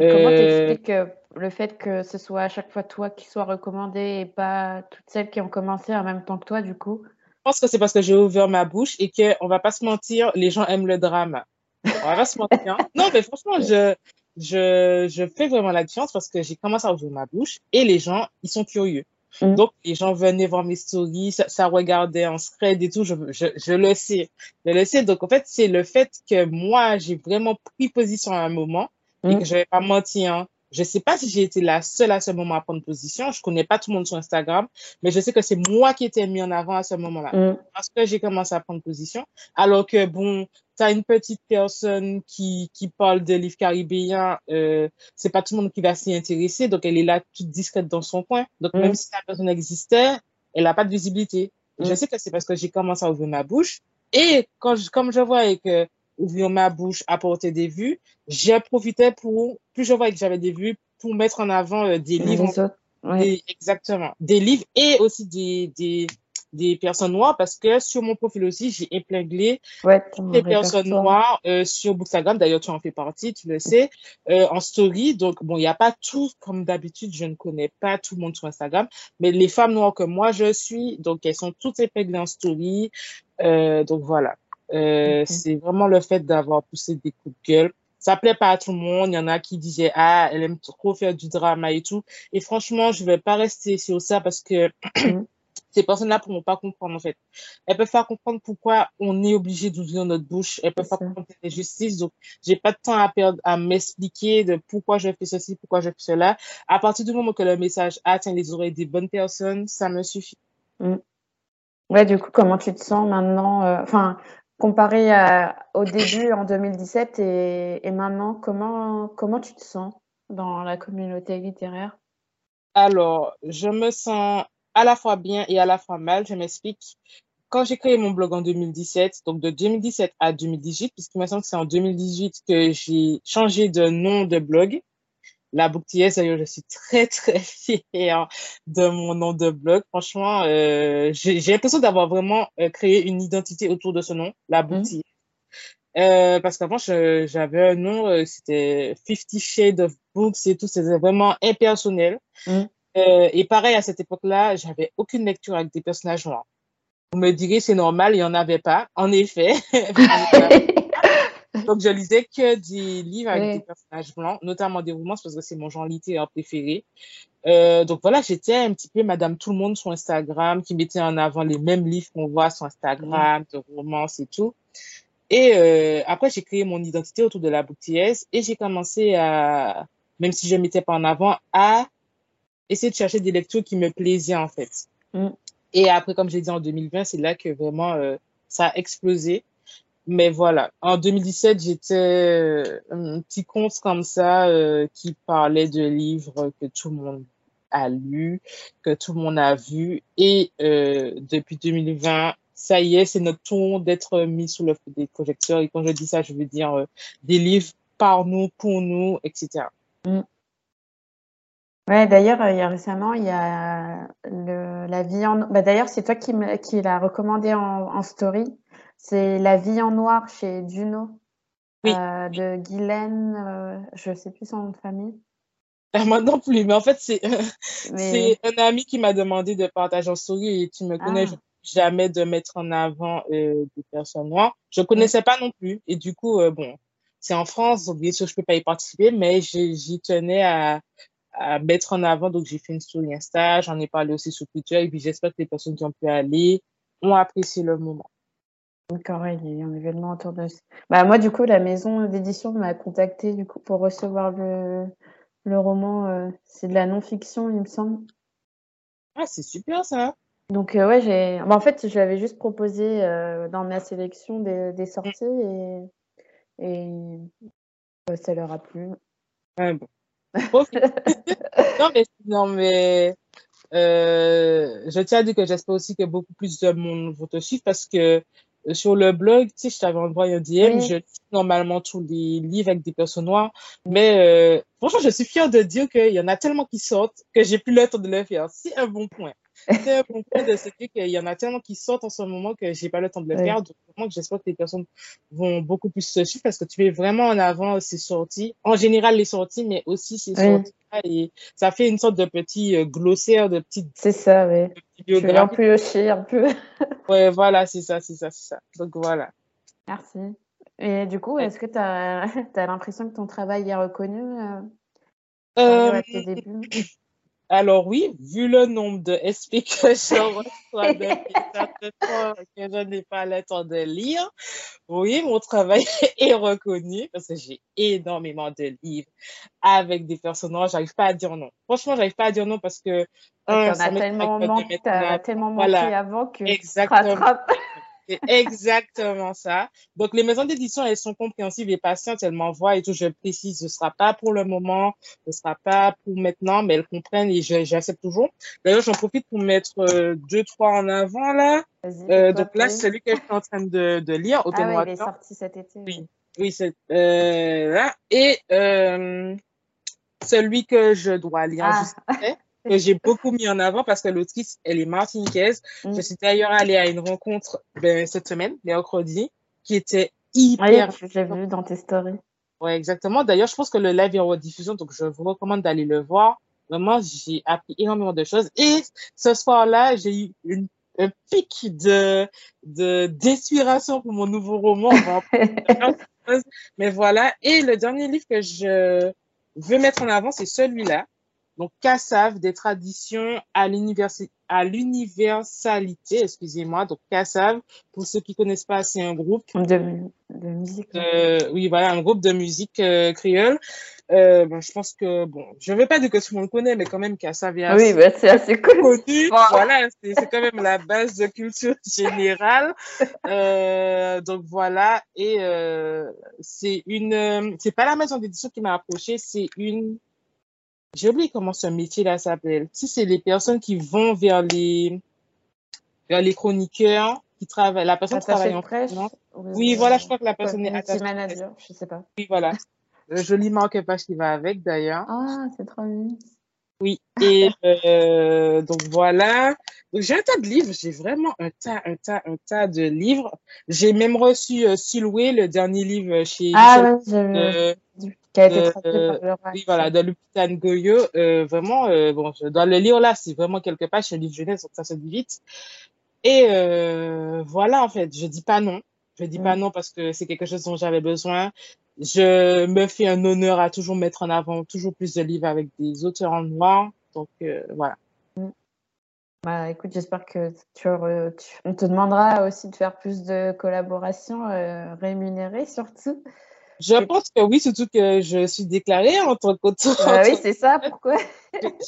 Et Comment Euh, t'expliques euh, le fait que ce soit à chaque fois toi qui sois recommandé et pas toutes celles qui ont commencé en même temps que toi, du coup? Je pense que c'est parce que j'ai ouvert ma bouche et que, on va pas se mentir, les gens aiment le drama. On va pas se mentir. Non, mais franchement, je, je, je fais vraiment la différence parce que j'ai commencé à ouvrir ma bouche et les gens, ils sont curieux. Mm. Donc, les gens venaient voir mes stories, ça, ça regardait en thread et tout, je, je, je le sais. Je le sais. Donc, en fait, c'est le fait que moi, j'ai vraiment pris position à un moment et Mm. que je vais pas mentir. Hein. Je sais pas si j'ai été la seule à ce moment à prendre position. Je connais pas tout le monde sur Instagram, mais je sais que c'est moi qui étais mis en avant à ce moment-là Mm. parce que j'ai commencé à prendre position. Alors que, bon, tu as une petite personne qui, qui parle de livres caribéens, euh, c'est pas tout le monde qui va s'y intéresser, donc elle est là toute discrète dans son coin. Donc, Mm. même si la personne existait, elle n'a pas de visibilité. Et Je Mm. sais que c'est parce que j'ai commencé à ouvrir ma bouche. Et quand je, comme je vois que ouvrir ma bouche apportait des vues, j'ai profité pour, plus je voyais que j'avais des vues, pour mettre en avant euh, des livres Les autres. Ouais. des- exactement. Des livres et aussi des, des, des personnes noires parce que sur mon profil aussi, j'ai épinglé Ouais, des personnes noires euh, sur Bookstagram. D'ailleurs, tu en fais partie, tu le sais, euh, en story. Donc, bon, il n'y a pas tout, comme d'habitude, je ne connais pas tout le monde sur Instagram, mais les femmes noires que moi je suis, donc elles sont toutes épinglées en story. Euh, donc, voilà. Euh. C'est vraiment le fait d'avoir poussé des coups de gueule. Ça plaît pas à tout le monde. Il y en a qui disaient, ah, elle aime trop faire du drama et tout. Et franchement, je vais pas rester sur ça parce que Mm. Ces personnes-là pourront pas comprendre, en fait. Elles peuvent pas comprendre pourquoi on est obligé d'ouvrir notre bouche. Elles peuvent pas comprendre les justices. Donc, j'ai pas de temps à perdre à m'expliquer de pourquoi je fais ceci, pourquoi je fais cela. À partir du moment que le message atteint les oreilles des bonnes personnes, ça me suffit. Ouais, du coup, comment tu te sens maintenant, euh, enfin, comparé à, au début en 2017 et, et maintenant, comment, comment tu te sens dans la communauté littéraire? Alors, je me sens à la fois bien et à la fois mal. Je m'explique. Quand j'ai créé mon blog en 2017, donc de 2017 à 2018, puisqu'il me semble que c'est en 2018 que j'ai changé de nom de blog, la Bookties, d'ailleurs, je suis très, très fière de mon nom de blog. Franchement, euh, j'ai l'impression d'avoir vraiment euh, créé une identité autour de ce nom, la Bookties. Euh, parce qu'avant, j'avais un nom, c'était Fifty Shades of Books et tout, c'était vraiment impersonnel. Mm. Euh, et pareil, à cette époque-là, j'avais aucune lecture avec des personnages noirs. Vous me direz, c'est normal, il n'y en avait pas. En effet. <laughs> Donc, je lisais que des livres avec Oui. des personnages blancs, notamment des romances, parce que c'est mon genre littéraire préféré. Euh, donc voilà, j'étais un petit peu Madame Tout le Monde sur Instagram, qui mettait en avant les mêmes livres qu'on voit sur Instagram, de romances et tout. Et euh, après, j'ai créé mon identité autour de la boutique et j'ai commencé à, même si je ne mettais pas en avant, à essayer de chercher des lectures qui me plaisaient en fait. Mm. Et après, comme j'ai dit en 2020, c'est là que vraiment euh, ça a explosé. Mais voilà, en 2017, j'étais euh, un petit compte comme ça euh, qui parlait de livres que tout le monde a lu, que tout le monde a vu. Et euh, depuis 2020, ça y est, c'est notre tour d'être mis sous le feu des projecteurs. Et quand je dis ça, je veux dire euh, des livres par nous, pour nous, etc. Ouais, d'ailleurs, euh, il y a récemment, il y a le, la vie en... Bah, d'ailleurs, c'est toi qui, me, qui l'a recommandé en, en story. C'est La vie en noir chez Juno Oui. euh, de Guylaine, euh, je sais plus son nom de famille. Moi non plus, mais en fait, c'est <laughs> Mais c'est un ami qui m'a demandé de partager en story et tu me connais, Ah. je jamais de mettre en avant euh, des personnes noires. Je connaissais pas non plus. Et du coup, bon, c'est en France, donc bien sûr, je peux pas y participer, mais j'y tenais à, à mettre en avant. Donc, j'ai fait une story Insta, j'en ai parlé aussi sur Twitter, et puis j'espère que les personnes qui ont pu aller ont apprécié le moment. D'accord, il y a un événement autour de ça. Bah, moi, du coup, la maison d'édition m'a contacté du coup, pour recevoir le, le roman. euh, c'est de la non-fiction, il me semble. Ah, c'est super ça. Donc, euh, ouais, j'ai. bah, en fait, je l'avais juste proposé euh, dans ma sélection des, des sorties et, et ça leur a plu. Ouais, bon. Non, mais, non, mais euh, je tiens à dire que j'espère aussi que beaucoup plus de monde vont te suivre parce que sur le blog, tu sais, je t'avais envoyé un DM, je lis normalement tous les livres avec des personnes noires, mais euh, franchement, je suis fière de dire qu'il y en a tellement qui sortent que j'ai plus le temps de le faire. C'est un bon point. C'est un bon point de ce qu'il y en a tellement qui sortent en ce moment que j'ai pas le temps de le faire. Donc, j'espère que les personnes vont beaucoup plus se suivre parce que tu mets vraiment en avant ces sorties. En général, les sorties, mais aussi ces sorties et ça fait une sorte de petit euh, glossaire, de petites. C'est ça, oui. Je vais un peu aussi, <laughs> un peu. ouais, voilà, c'est ça, c'est ça, c'est ça. Donc voilà. Merci. Et du coup, est-ce que tu as, <laughs> as l'impression que ton travail est reconnu euh, euh, à tes débuts? <clears throat> alors oui, vu le nombre de SP que je reçois de <laughs> que je n'ai pas le temps de lire, oui, mon travail <laughs> est reconnu parce que j'ai énormément de livres avec des personnages. J'arrive pas à dire non. Franchement, j'arrive pas à dire non parce que un, ça tellement manqué, tellement manqué avant que Exactement. C'est exactement ça. Donc, les maisons d'édition, elles sont compréhensives et patientes. Elles m'envoient et tout. Je précise, ce sera pas pour le moment, ce sera pas pour maintenant, mais elles comprennent et j'accepte toujours. D'ailleurs, j'en profite pour mettre euh, deux, trois en avant, là. Euh, donc là, c'est celui que je suis en train de, de lire, ah, oui, il est sorti cet été. Oui, oui c'est euh, là. Et euh, celui que je dois lire ah. juste après que j'ai beaucoup mis en avant parce que l'autrice, elle est martiniquaise. Mm. Je suis d'ailleurs allée à une rencontre ben, cette semaine, mercredi, qui était hyper. Oui, j'ai vu dans tes stories. Ouais, exactement. D'ailleurs, je pense que le live est en rediffusion, donc je vous recommande d'aller le voir. Vraiment, j'ai appris énormément de choses. Et ce soir-là, j'ai eu une, un pic de, de, d'inspiration pour mon nouveau roman. <laughs> Mais voilà. Et le dernier livre que je veux mettre en avant, c'est celui-là. Donc, CASSAV, des traditions à l'universalité, excusez-moi. Donc, CASSAV, pour ceux qui connaissent pas, c'est un groupe. De, de musique. Euh, oui, voilà, un groupe de musique euh, créole. Euh, bon, je pense que, bon, je ne veux pas dire que tout le monde connaît, mais quand même, CASSAV est assez, oui, bah, c'est assez connu. Voilà, c'est quand même la base de culture <laughs> générale. Euh, donc, voilà. Et euh, c'est une, c'est pas la maison d'édition qui m'a approché, c'est une j'ai oublié comment ce métier-là s'appelle. Si c'est les personnes qui vont vers les, vers les chroniqueurs, qui travaillent, la personne qui travaille en presse. Oui, voilà, je crois que la personne est attachée. manager, je sais pas. Oui, voilà. <laughs> Le joli marque-page qui va avec, d'ailleurs. Ah, c'est trop bien. Oui, et euh, donc voilà. J'ai un tas de livres, j'ai vraiment un tas, un tas, un tas de livres. J'ai même reçu euh, Silhouette, le dernier livre chez ah, ouais, qui a été traduit euh, par le Oui, voilà, de Lupita Goyo. Euh, vraiment, euh, bon, je dois le lire là, c'est vraiment quelques pages, c'est un livre jeunesse, donc ça se dit vite. Et euh, voilà, en fait, je dis pas non. Je dis pas mm. non parce que c'est quelque chose dont j'avais besoin. Je me fais un honneur à toujours mettre en avant toujours plus de livres avec des auteurs en noir. Donc, euh, voilà. Mm. Bah, écoute, j'espère que tu, tu, on te demandera aussi de faire plus de collaborations euh, rémunérées surtout. Je pense que oui, surtout que je suis déclarée en tant qu'auteur. Ah oui, c'est ça, <laughs> pourquoi?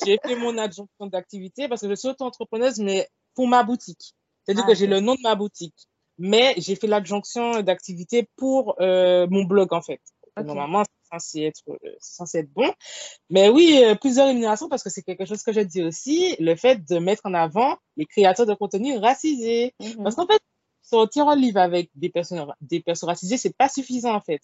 J'ai fait mon adjonction d'activité parce que je suis auto-entrepreneuse, mais pour ma boutique. C'est-à-dire ah, que j'ai le nom de ma boutique, mais j'ai fait l'adjonction d'activité pour euh, mon blog, en fait. Normalement, c'est censé être, euh, censé être bon. Mais oui, euh, plusieurs rémunérations parce que c'est quelque chose que je dis aussi, le fait de mettre en avant les créateurs de contenu racisés. Mhm. Parce qu'en fait, sortir un livre avec des personnes, des personnes racisées, c'est pas suffisant, en fait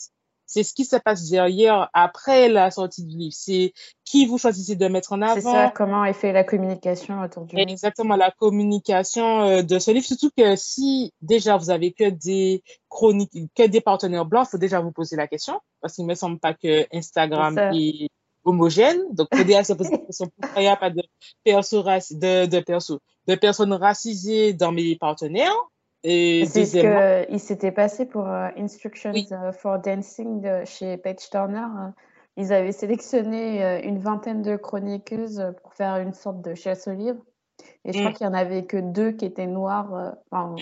c'est ce qui se passe derrière après la sortie du livre. C'est qui vous choisissez de mettre en avant. C'est ça, comment est fait la communication autour du livre. Exactement, la communication euh, de ce livre. Surtout que si déjà vous avez que des chroniques, que des partenaires blancs, il faut déjà vous poser la question. Parce qu'il ne me semble pas que Instagram est, homogène. Donc, il faut déjà se poser la question pourquoi il n'y a pas de, perso, de, de, perso, de personnes racisées dans mes partenaires? Et c'est ce qu'il s'était passé pour euh, Instructions euh, for Dancing de, chez Page Turner. Ils avaient sélectionné euh, une vingtaine de chroniqueuses pour faire une sorte de chasse au livre. Et je crois mm. qu'il n'y en avait que deux qui étaient noires. Enfin,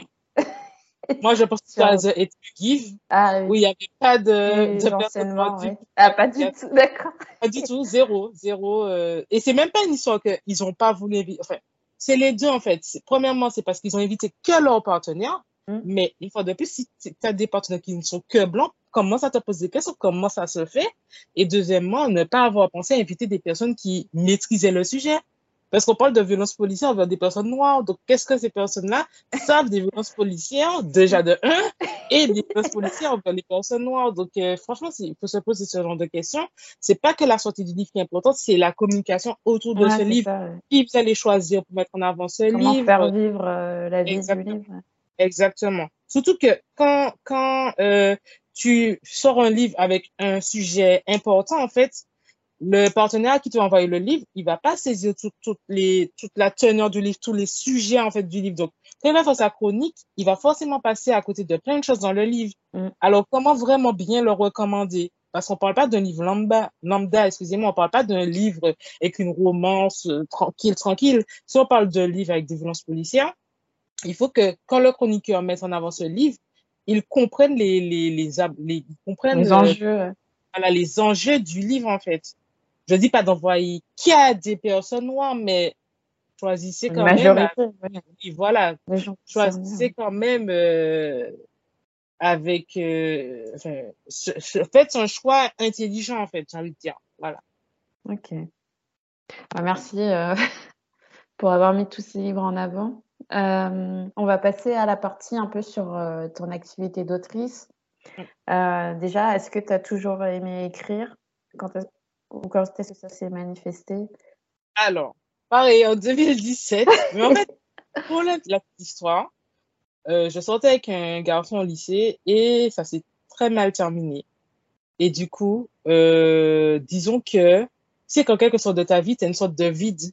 <laughs> Moi, je pense que c'était et Give, ah, oui. où il n'y avait pas de, de oui. Ah, pas du tout, d'accord. Pas du tout, zéro, zéro. Euh... Et c'est même pas une histoire qu'ils n'ont pas voulu. Enfin, c'est les deux, en fait. Premièrement, c'est parce qu'ils ont invité que leurs partenaires. Mm. Mais une fois de plus, si tu as des partenaires qui ne sont que blancs, comment ça te pose des questions, comment ça se fait? Et deuxièmement, ne pas avoir pensé à inviter des personnes qui maîtrisaient le sujet. Parce qu'on parle de violence policière envers des personnes noires. Donc, qu'est-ce que ces personnes-là savent des violences policières, déjà de un, et des violences policières envers les personnes noires? Donc, euh, franchement, il faut se poser ce genre de questions. C'est pas que la sortie du livre qui est importante, c'est la communication autour de ce livre. Qui vous allez choisir pour mettre en avant ce Comment livre? faire vivre euh, la vie du livre. Exactement. Surtout que quand, quand euh, tu sors un livre avec un sujet important, en fait, le partenaire qui t'a envoyé le livre, il va pas saisir tout, les, toute la teneur du livre, tous les sujets en fait du livre. Donc, quand il va faire sa chronique, il va forcément passer à côté de plein de choses dans le livre. Mm. Alors, comment vraiment bien le recommander? Parce qu'on parle pas d'un livre lambda, lambda, excusez-moi, on parle pas d'un livre avec une romance euh, tranquille, tranquille. Si on parle d'un livre avec des violences policières, il faut que quand le chroniqueur met en avant ce livre, il comprenne les, les, les, les, comprenne les enjeux. voilà, les enjeux du livre, en fait je dis pas d'envoyer qu'il y a des personnes noires, mais choisissez quand même. voilà, choisissez quand même euh, avec. Euh, faites un choix intelligent, en fait, j'ai envie de dire. Voilà. Ok. Bah, merci euh, <laughs> pour avoir mis tous ces livres en avant. on va passer à la partie un peu sur ton activité d'autrice. déjà, est-ce que tu as toujours aimé écrire quand ou quand est-ce que ça s'est manifesté? Alors, pareil, en 2017. <laughs> mais en fait, pour la, petite histoire, euh, je sortais avec un garçon au lycée et ça s'est très mal terminé. Et du coup, euh, disons que, c'est quand quelque chose de ta vie, tu une sorte de vide.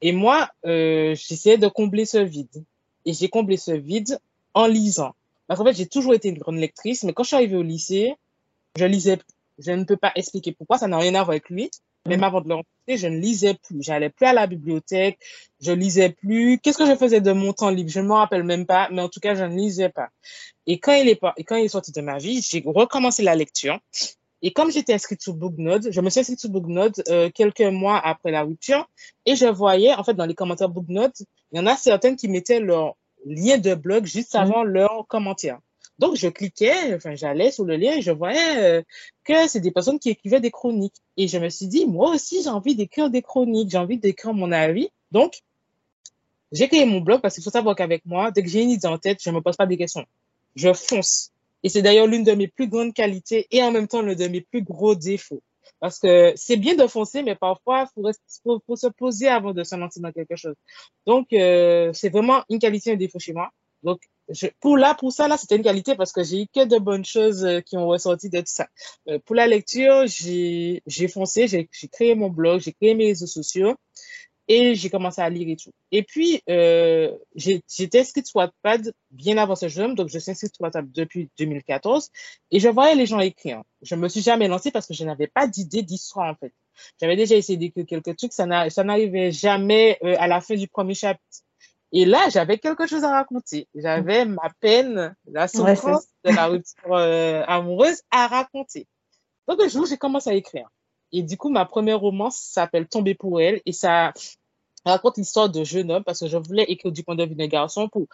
Et moi, euh, j'essayais de combler ce vide. Et j'ai comblé ce vide en lisant. Parce qu'en fait, j'ai toujours été une grande lectrice, mais quand je suis arrivée au lycée, je lisais je ne peux pas expliquer pourquoi, ça n'a rien à voir avec lui. Même mm. avant de le rencontrer, je ne lisais plus. J'allais plus à la bibliothèque, je lisais plus. Qu'est-ce que je faisais de mon temps libre? Je ne me rappelle même pas, mais en tout cas, je ne lisais pas. Et quand il est, pas, et quand il est sorti de ma vie, j'ai recommencé la lecture. Et comme j'étais inscrite sur Booknode, je me suis inscrite sur Booknode euh, quelques mois après la rupture, et je voyais, en fait, dans les commentaires Booknode, il y en a certaines qui mettaient leur lien de blog juste mm. avant leur commentaire. Donc, je cliquais, enfin, j'allais sur le lien et je voyais euh, que c'est des personnes qui écrivaient des chroniques. Et je me suis dit, moi aussi, j'ai envie d'écrire des chroniques, j'ai envie d'écrire mon avis. Donc, j'ai créé mon blog parce qu'il faut savoir qu'avec moi, dès que j'ai une idée en tête, je ne me pose pas des questions. Je fonce. Et c'est d'ailleurs l'une de mes plus grandes qualités et en même temps l'un de mes plus gros défauts. Parce que c'est bien de foncer, mais parfois, il faut, se poser avant de se lancer dans quelque chose. Donc, euh, c'est vraiment une qualité et un défaut chez moi. Donc, pour là, pour ça, là, c'était une qualité parce que j'ai eu que de bonnes choses euh, qui ont ressorti de tout ça. Euh, pour la lecture, j'ai foncé, j'ai créé mon blog, j'ai créé mes réseaux sociaux et j'ai commencé à lire et tout. Et puis, euh, j'étais inscrite sur Wattpad bien avant ce jeune, donc je suis inscrite sur Wattpad depuis 2014 et je voyais les gens écrire. Je me suis jamais lancée parce que je n'avais pas d'idée d'histoire en fait. J'avais déjà essayé d'écrire quelques trucs, ça n'arrivait jamais euh, à la fin du premier chapitre. Et là, j'avais quelque chose à raconter. J'avais ma peine, la souffrance de la rupture euh, amoureuse à raconter. Donc, un jour, j'ai commencé à écrire. Et du coup, ma première romance s'appelle Tomber pour elle et ça raconte l'histoire de jeune homme parce que je voulais écrire du point de vue d'un garçon pour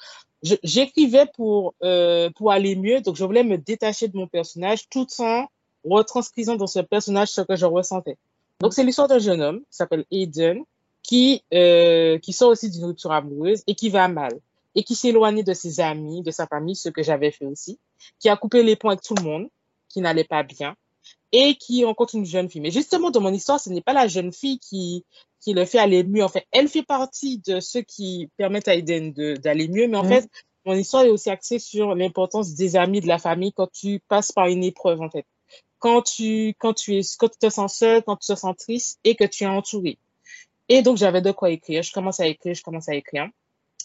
j'écrivais pour euh, pour aller mieux donc je voulais me détacher de mon personnage tout en retranscrivant dans ce personnage ce que je ressentais donc c'est l'histoire d'un jeune homme qui s'appelle Aiden qui, euh, qui sort aussi d'une rupture amoureuse et qui va mal et qui s'éloigne de ses amis, de sa famille, ce que j'avais fait aussi, qui a coupé les ponts avec tout le monde, qui n'allait pas bien et qui rencontre une jeune fille. Mais justement, dans mon histoire, ce n'est pas la jeune fille qui, qui le fait aller mieux. En fait, elle fait partie de ceux qui permettent à Eden d'aller mieux, mais en mm. fait, mon histoire est aussi axée sur l'importance des amis, de la famille quand tu passes par une épreuve, en fait. Quand tu, quand tu es, quand tu te sens seul, quand tu te sens triste et que tu es entouré. Et donc, j'avais de quoi écrire. Je commence à écrire, je commence à écrire.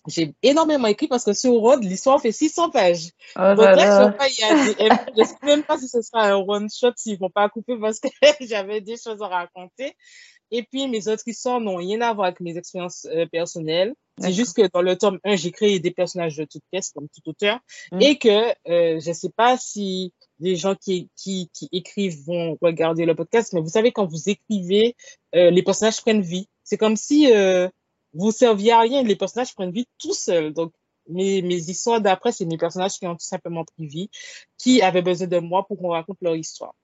J'ai énormément écrit parce que sur Road, l'histoire fait 600 pages. Oh donc là, je ne sais même pas si ce sera un one-shot s'ils vont pas couper parce que <laughs> j'avais des choses à raconter. Et puis, mes autres histoires n'ont rien à voir avec mes expériences euh, personnelles. C'est juste que dans le tome 1, j'ai créé des personnages de toute pièce, comme tout auteur, mm. et que euh, je ne sais pas si les gens qui, qui, qui, écrivent vont regarder le podcast, mais vous savez, quand vous écrivez, euh, les personnages prennent vie. C'est comme si euh, vous serviez à rien, les personnages prennent vie tout seuls. Donc, mes, mes histoires d'après, c'est mes personnages qui ont tout simplement pris vie, qui avaient besoin de moi pour qu'on raconte leur histoire.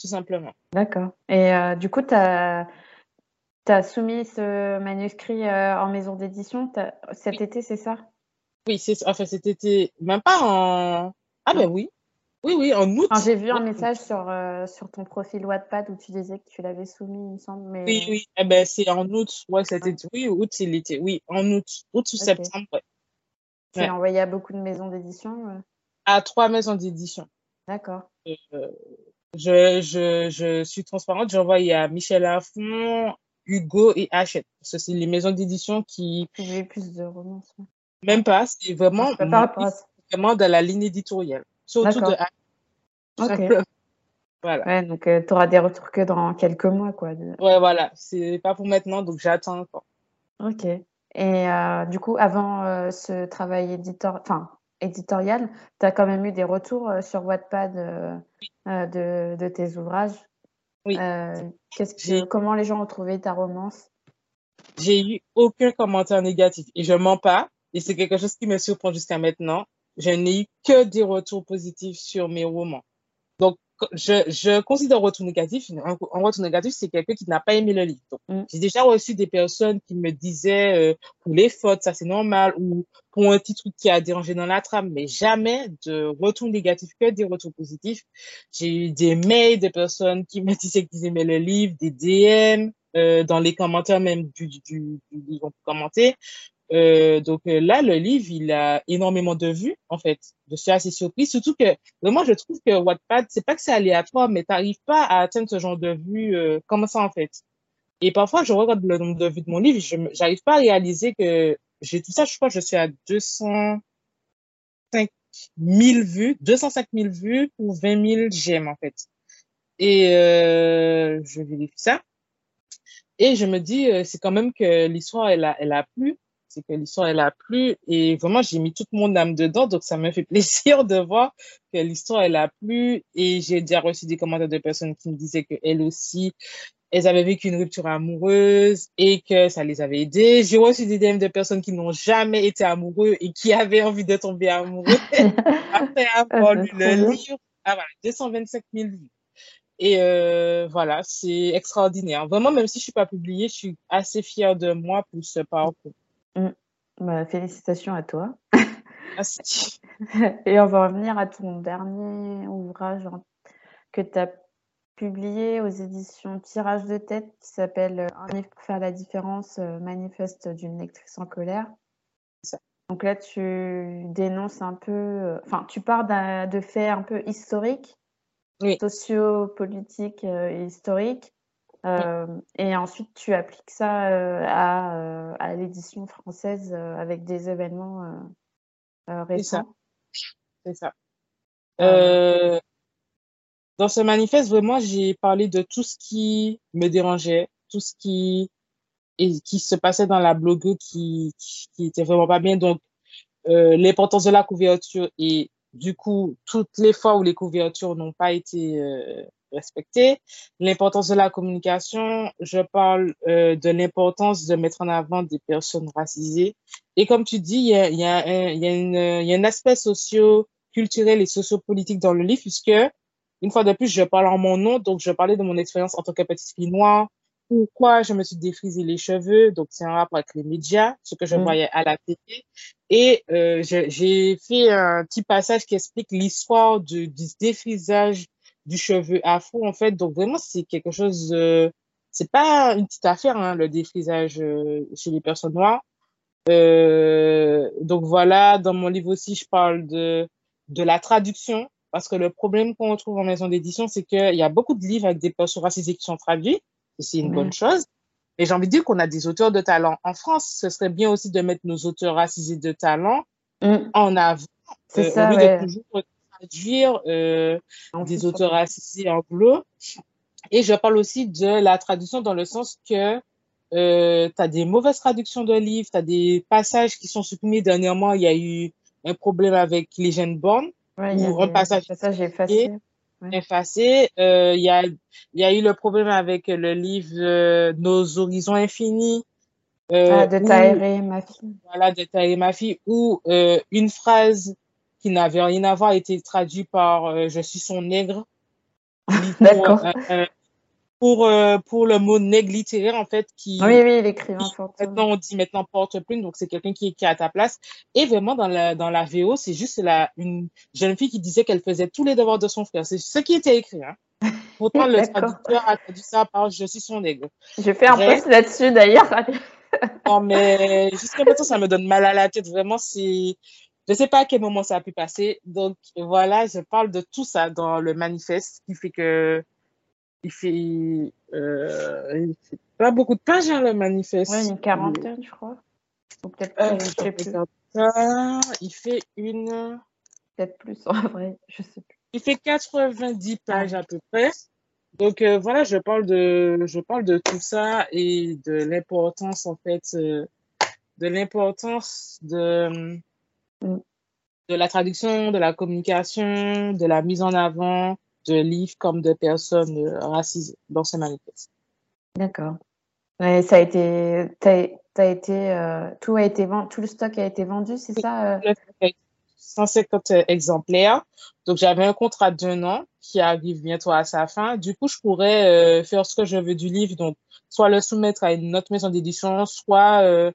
Tout simplement. D'accord. Et euh, du coup, tu as tu as soumis ce manuscrit en maison d'édition cet été, c'est ça? Oui, c'est enfin cet été, même pas en. Ah, ben oui. Oui, oui, en août. J'ai vu un message sur, sur ton profil Wattpad où tu disais que tu l'avais soumis, il me semble. Mais... Oui, oui, eh ben, c'est en août. Ouais, c'était. Oui, août, c'est l'été. Oui, en août. Août ou septembre, ouais. Tu l'as envoyé à beaucoup de maisons d'édition À trois maisons d'édition. D'accord. je, je, je suis transparente, j'ai envoyé à Michel Lafon, Hugo et Hachette. Ce sont les maisons d'édition qui. Publient plus de romans. Même pas, c'est vraiment, vraiment dans la ligne éditoriale. Surtout de Hachette. <laughs> Voilà. Ouais, donc euh, tu auras des retours que dans quelques mois, quoi. Ouais, voilà. C'est pas pour maintenant, donc j'attends encore. Ok. Et euh, du coup, avant euh, ce travail éditor... enfin, éditorial, tu as quand même eu des retours sur Wattpad de, de, tes ouvrages? Oui. qu'est-ce que, comment les gens ont trouvé ta romance? J'ai eu aucun commentaire négatif et je mens pas. Et c'est quelque chose qui me surprend jusqu'à maintenant. Je n'ai eu que des retours positifs sur mes romans. Donc, je, je considère un retour négatif, un, retour négatif, c'est quelqu'un qui n'a pas aimé le livre. Mm. J'ai déjà reçu des personnes qui me disaient euh, pour les fautes, ça c'est normal, ou pour un petit truc qui a dérangé dans la trame, mais jamais de retour négatif, que des retours positifs. J'ai eu des mails de personnes qui me <laughs> disaient qu'ils aimaient le livre, des DM, euh, dans les commentaires même du, du, du, du livre commenté. Euh, donc euh, là, le livre, il a énormément de vues, en fait. Je suis assez surprise, surtout que moi, je trouve que Wattpad, c'est pas que c'est aléatoire, mais t'arrives pas à atteindre ce genre de vues euh, comme ça, en fait. Et parfois, je regarde le nombre de vues de mon livre, je j'arrive pas à réaliser que j'ai tout ça, je crois que je suis à 205 000 vues, 205 000 vues pour 20 000 j'aime, en fait. Et euh, je vérifie ça. Et je me dis, c'est quand même que l'histoire, elle a, elle a plu c'est que l'histoire, elle a plu et vraiment, j'ai mis toute mon âme dedans. Donc, ça m'a fait <laughs> plaisir de voir que l'histoire, elle a plu et j'ai déjà reçu des commentaires de personnes qui me disaient qu'elles aussi, elles avaient vécu une rupture amoureuse et que ça les avait aidées. J'ai reçu des DM de personnes qui n'ont jamais été amoureux et qui avaient envie de tomber amoureux <laughs> après avoir lu le livre. Ah voilà, 225 000 vues. Et euh, voilà, c'est extraordinaire. Vraiment, même si je suis pas publiée, je suis assez fière de moi pour ce parcours. Mm. Bah, félicitations à toi. Merci. <laughs> Et on va revenir à ton dernier ouvrage que tu as publié aux éditions Tirage de tête qui s'appelle euh, Un livre pour faire la différence, euh, manifeste d'une lectrice en colère. Ça. Donc là, tu dénonces un peu, euh, enfin, tu pars de faits un peu historiques, oui. sociopolitiques et historiques, euh, et ensuite, tu appliques ça euh, à, euh, à l'édition française avec des événements récents. C'est ça. ça. dans ce manifeste, vraiment, j'ai parlé de tout ce qui me dérangeait, tout ce qui, et qui se passait dans la blogue qui, qui était vraiment pas bien. Donc, l'importance de la couverture et du coup, toutes les fois où les couvertures n'ont pas été respecter. L'importance de la communication, je parle euh, de l'importance de mettre en avant des personnes racisées. Et comme tu dis, il y a, il y a, un, il y a, une, il y a un aspect socio-culturel et sociopolitique dans le livre, puisque, une fois de plus, je parle en mon nom, donc je parlais de mon expérience en tant que petite fille noire, pourquoi je me suis défrisé les cheveux, donc c'est un rapport avec les médias, ce que je mm. voyais à la télé. Et euh, j'ai fait un petit passage qui explique l'histoire du, du défrisage du cheveu afro, en fait. Donc, vraiment, c'est quelque chose, euh, c'est pas une petite affaire, hein, le défrisage euh, chez les personnes noires. Euh, donc, voilà, dans mon livre aussi, je parle de, de la traduction, parce que le problème qu'on retrouve en maison d'édition, c'est qu'il y a beaucoup de livres avec des personnes racisées qui sont traduits, c'est une bonne chose. Et j'ai envie de dire qu'on a des auteurs de talent. En France, ce serait bien aussi de mettre nos auteurs racisés de talent mm. en avant. C'est ça, ouais. de toujours traduire euh, des auteurs racisés anglo. Et je parle aussi de la traduction dans le sens que euh, tu as des mauvaises traductions de livres, tu as des passages qui sont supprimés. Dernièrement, il y a eu un problème avec les jeunes bornes. Ouais, ou un passage, passage effacé. effacé. Euh, il, y a, il y a eu le problème avec le livre euh, Nos horizons infinis. Euh, ah, de Tahiré, ma fille. Voilà, de Tahiré, ma fille, où euh, une phrase qui n'avait rien à voir, a été traduit par euh, Je suis son nègre. <laughs> D'accord. pour, euh, pour le mot nègre littéraire, en fait, qui. Oui, oui, l'écrivain Maintenant, on dit maintenant porte-plume, donc c'est quelqu'un qui, qui est à ta place. Et vraiment, dans la, dans la VO, c'est juste la, une jeune fille qui disait qu'elle faisait tous les devoirs de son frère. C'est ce qui était écrit, hein. Pourtant, le <laughs> traducteur a traduit ça par Je suis son nègre. Je fais un post là-dessus, d'ailleurs. <laughs> non, mais jusqu'à maintenant, ça me donne mal à la tête. Vraiment, c'est. Je sais pas à quel moment ça a pu passer. Donc, voilà, je parle de tout ça dans le manifeste, qui fait que il fait, euh, pas beaucoup de pages, hein, le manifeste. Oui, une quarantaine, je crois. Ou peut-être euh, je sais plus. il fait une. Peut-être plus <laughs> en vrai, je sais plus. Il fait 90 pages à peu près. Donc euh, voilà, je parle de, je parle de tout ça et de l'importance en fait, de l'importance de, mm. de la traduction, de la communication, de la mise en avant, de livres comme de personnes euh, racisées dans ce manifeste. D'accord. Ouais, ça a été, as, été, euh, tout a été vendu, tout le stock a été vendu, c'est ça 150 euh? exemplaires. Donc j'avais un contrat d'un an qui arrive bientôt à sa fin. Du coup, je pourrais faire ce que je veux du livre, donc soit le soumettre à une autre maison d'édition, soit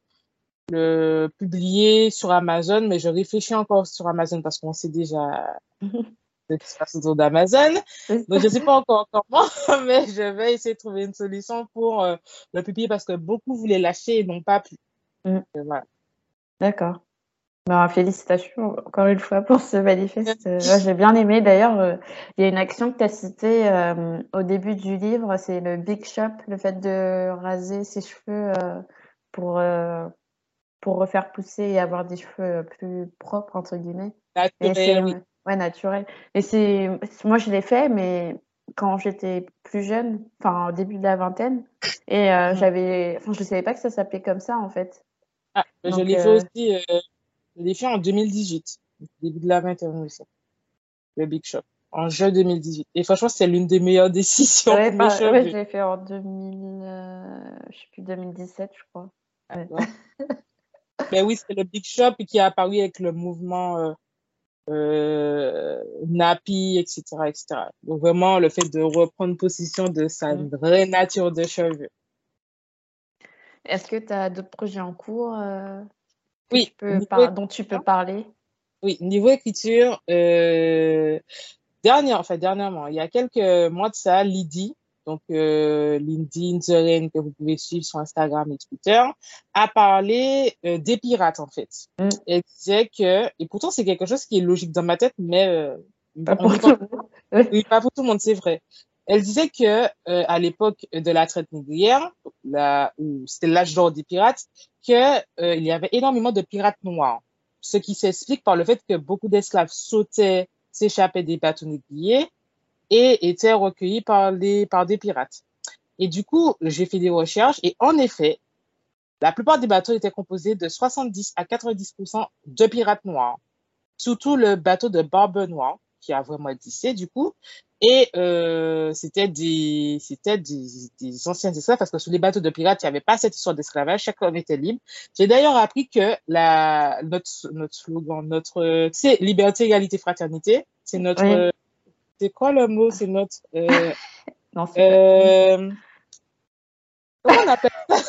le publier sur Amazon. Mais je réfléchis encore sur Amazon parce qu'on sait déjà <laughs> de d'Amazon. Donc, je ne sais pas encore comment, <laughs> mais je vais essayer de trouver une solution pour euh, le publier parce que beaucoup voulaient lâcher et n'ont pas pu. Mm. Voilà. D'accord. Ben, félicitations encore une fois pour ce manifeste. Euh, j'ai bien aimé. D'ailleurs, euh, il y a une action que tu as citée au début du livre, c'est le Big Shop, le fait de raser ses cheveux pour, pour refaire pousser et avoir des cheveux plus propres, entre guillemets. Ouais, naturel. Et c'est, moi, je l'ai fait, mais quand j'étais plus jeune, enfin, au début de la vingtaine, et euh, mmh. j'avais, enfin, je savais pas que ça s'appelait comme ça, en fait. Ah, je l'ai fait euh aussi, euh, je l'ai fait en 2018, début de la vingtaine aussi, le Big Shop, en juin 2018. Et franchement, c'est l'une des meilleures <laughs> décisions ouais, mes Ouais, je l'ai fait en 2000, je sais plus, 2017, je crois. Ah, <laughs> Mais oui, c'est le Big Shop qui est apparu avec le mouvement euh, nappy, etc., etc. Donc vraiment le fait de reprendre possession de sa mm. vraie nature de cheveux. Est-ce que tu as d'autres projets en cours euh, oui, dont tu peux parler? Oui, niveau écriture, euh, dernière, enfin, dernièrement, il y a quelques mois de ça, Lydie, donc euh, LinkedIn, que vous pouvez suivre sur Instagram et Twitter, a parlé euh, des pirates en fait. Mm. Elle disait que, et pourtant c'est quelque chose qui est logique dans ma tête, mais euh, pas, pour tout oui, pas pour tout le monde, c'est vrai. Elle disait que à l'époque de la traite négrière, là où c'était l'âge d'or des pirates, que il y avait énormément de pirates noirs, ce qui s'explique par le fait que beaucoup d'esclaves sautaient, s'échappaient des bateaux négriers et étaient recueillis par, les, par des pirates. Et du coup, j'ai fait des recherches et en effet, la plupart des bateaux étaient composés de 70 à 90% de pirates noirs. Surtout le bateau de Barbe Noire, qui a vraiment dissé du coup. Et euh, c'était des, c'était des, des, anciens esclaves parce que sur les bateaux de pirates, il n'y avait pas cette histoire d'esclavage, chacun était libre. J'ai d'ailleurs appris que la, notre, notre slogan, notre, sais, liberté, égalité, fraternité, c'est notre, c'est quoi le mot? C'est notre. Euh, non, c'est euh, Comment on appelle ça? <laughs>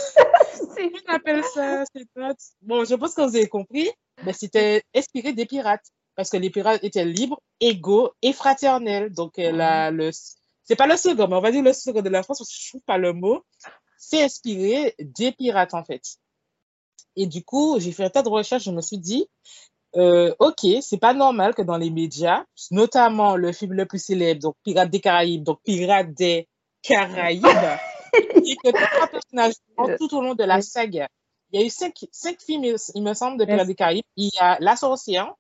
On appelle ça? C'est notre. Bon, je pense que vous avez compris. Mais c'était inspiré des pirates. Parce que les pirates étaient libres, égaux et fraternels. Donc, euh, la, le. C'est pas le second, mais on va dire le second de la France, parce que je trouve pas le mot. C'est inspiré des pirates, en fait. Et du coup, j'ai fait un tas de recherches, je me suis dit, euh, ok, c'est pas normal que dans les médias, notamment le film le plus célèbre, donc Pirates des Caraïbes, donc Pirates des Caraïbes, <laughs> et que trois personnages tout au long de la saga. Il y a eu cinq, cinq films, il me semble, de Pirates des Caraïbes. Il y a La Sorcière,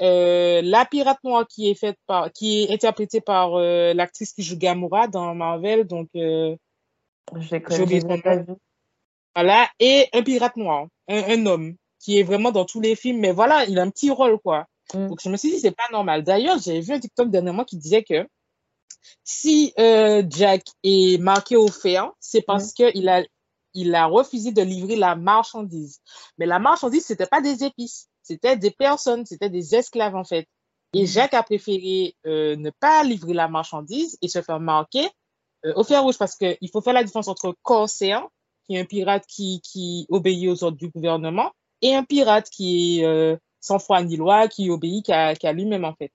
euh, la pirate noire qui est faite par, qui est interprétée par euh, l'actrice qui joue Gamora dans Marvel, donc euh, son nom. Voilà, et un pirate noir, un, un homme qui est vraiment dans tous les films, mais voilà, il a un petit rôle, quoi. Mm. Donc, je me suis dit, c'est pas normal. D'ailleurs, j'ai vu un TikTok dernièrement qui disait que si euh, Jack est marqué au fer, c'est parce mm. qu'il a, il a refusé de livrer la marchandise. Mais la marchandise, c'était pas des épices, c'était des personnes, c'était des esclaves, en fait. Et mm. Jack a préféré euh, ne pas livrer la marchandise et se faire marquer euh, au fer rouge parce qu'il faut faire la différence entre corsaire, qui est un pirate qui, qui obéit aux ordres du gouvernement, et un pirate qui est euh, sans foi ni loi, qui obéit qu'à lui-même en fait.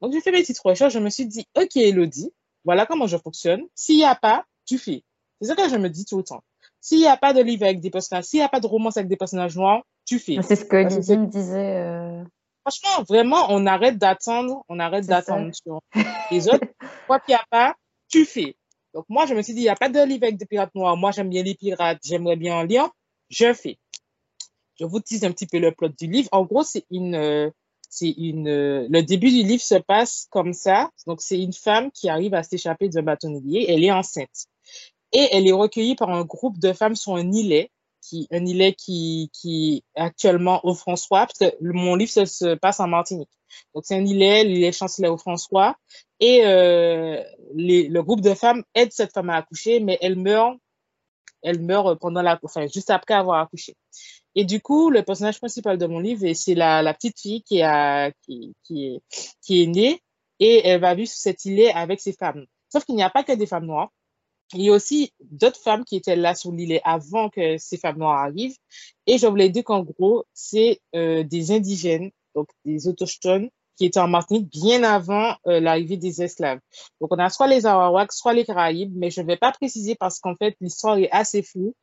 Donc j'ai fait mes petites recherches, je me suis dit, ok Elodie, voilà comment je fonctionne. S'il n'y a pas, tu fais. C'est ça que je me dis tout le temps. S'il n'y a pas de livre avec des personnages, s'il n'y a pas de romance avec des personnages noirs, tu fais. C'est ce que Lydie me disait. Euh... Franchement, vraiment, on arrête d'attendre, on arrête d'attendre sur les autres. <laughs> Quoi qu'il n'y a pas, tu fais. Donc moi, je me suis dit, il n'y a pas de livre avec des pirates noirs. Moi, j'aime bien les pirates, j'aimerais bien en lire. Je fais. Je vous tease un petit peu le plot du livre. En gros, c'est une, euh, c'est une, euh, le début du livre se passe comme ça. Donc, c'est une femme qui arrive à s'échapper d'un bâtonnier. Elle est enceinte. Et elle est recueillie par un groupe de femmes sur un îlet qui, un îlet qui, qui est actuellement au François, parce que mon livre se, passe en Martinique. Donc, c'est un îlet, l'îlet chancelier au François. Et euh, le groupe de femmes aide cette femme à accoucher, mais elle meurt, elle meurt pendant la, enfin, juste après avoir accouché. Et du coup, le personnage principal de mon livre, c'est la, petite fille qui, est, née et elle va vivre sur cet îlet avec ses femmes. Sauf qu'il n'y a pas que des femmes noires. Il y a aussi d'autres femmes qui étaient là sur l'île avant que ces femmes noires arrivent. Et je voulais dire qu'en gros, c'est euh, des indigènes, donc des autochtones, qui étaient en Martinique bien avant euh, l'arrivée des esclaves. Donc, on a soit les Arawaks, soit les Caraïbes, mais je ne vais pas préciser parce qu'en fait, l'histoire est assez floue.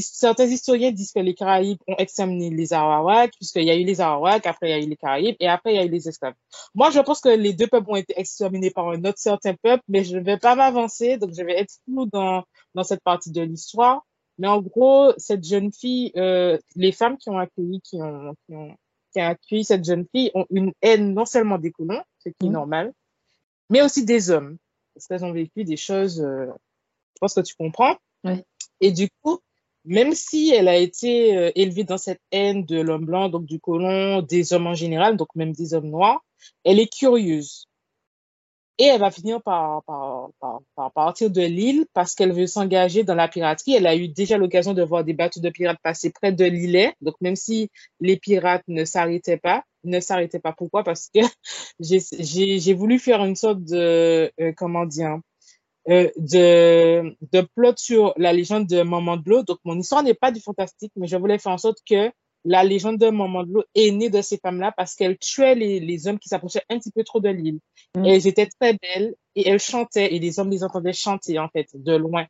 Certains historiens disent que les Caraïbes ont examiné les Arawaks, puisqu'il y a eu les Arawaks, après il y a eu les Caraïbes, et après il y a eu les esclaves. Moi, je pense que les deux peuples ont été exterminés par un autre certain peuple, mais je ne vais pas m'avancer, donc je vais être flou dans, dans cette partie de l'histoire. Mais en gros, cette jeune fille, euh, les femmes qui ont accueilli, qui ont, qui ont qui a accueilli cette jeune fille ont une haine non seulement des colons, ce qui est mmh. normal, mais aussi des hommes, parce qu'elles ont vécu des choses, euh, je pense que tu comprends. Et du coup, même si elle a été euh, élevée dans cette haine de l'homme blanc, donc du colon, des hommes en général, donc même des hommes noirs, elle est curieuse. Et elle va finir par, par, par, par partir de l'île parce qu'elle veut s'engager dans la piraterie. Elle a eu déjà l'occasion de voir des bateaux de pirates passer près de l'îlet. Donc, même si les pirates ne s'arrêtaient pas, ne s'arrêtaient pas. Pourquoi? Parce que <laughs> j'ai voulu faire une sorte de, euh, comment dire, euh, de, de plot sur la légende de Maman de l'eau. Donc, mon histoire n'est pas du fantastique, mais je voulais faire en sorte que la légende de Maman de l'eau est née de ces femmes-là parce qu'elles tuaient les, les, hommes qui s'approchaient un petit peu trop de l'île. Mm. Elles étaient très belles et elles chantaient et les hommes les entendaient chanter en fait de loin.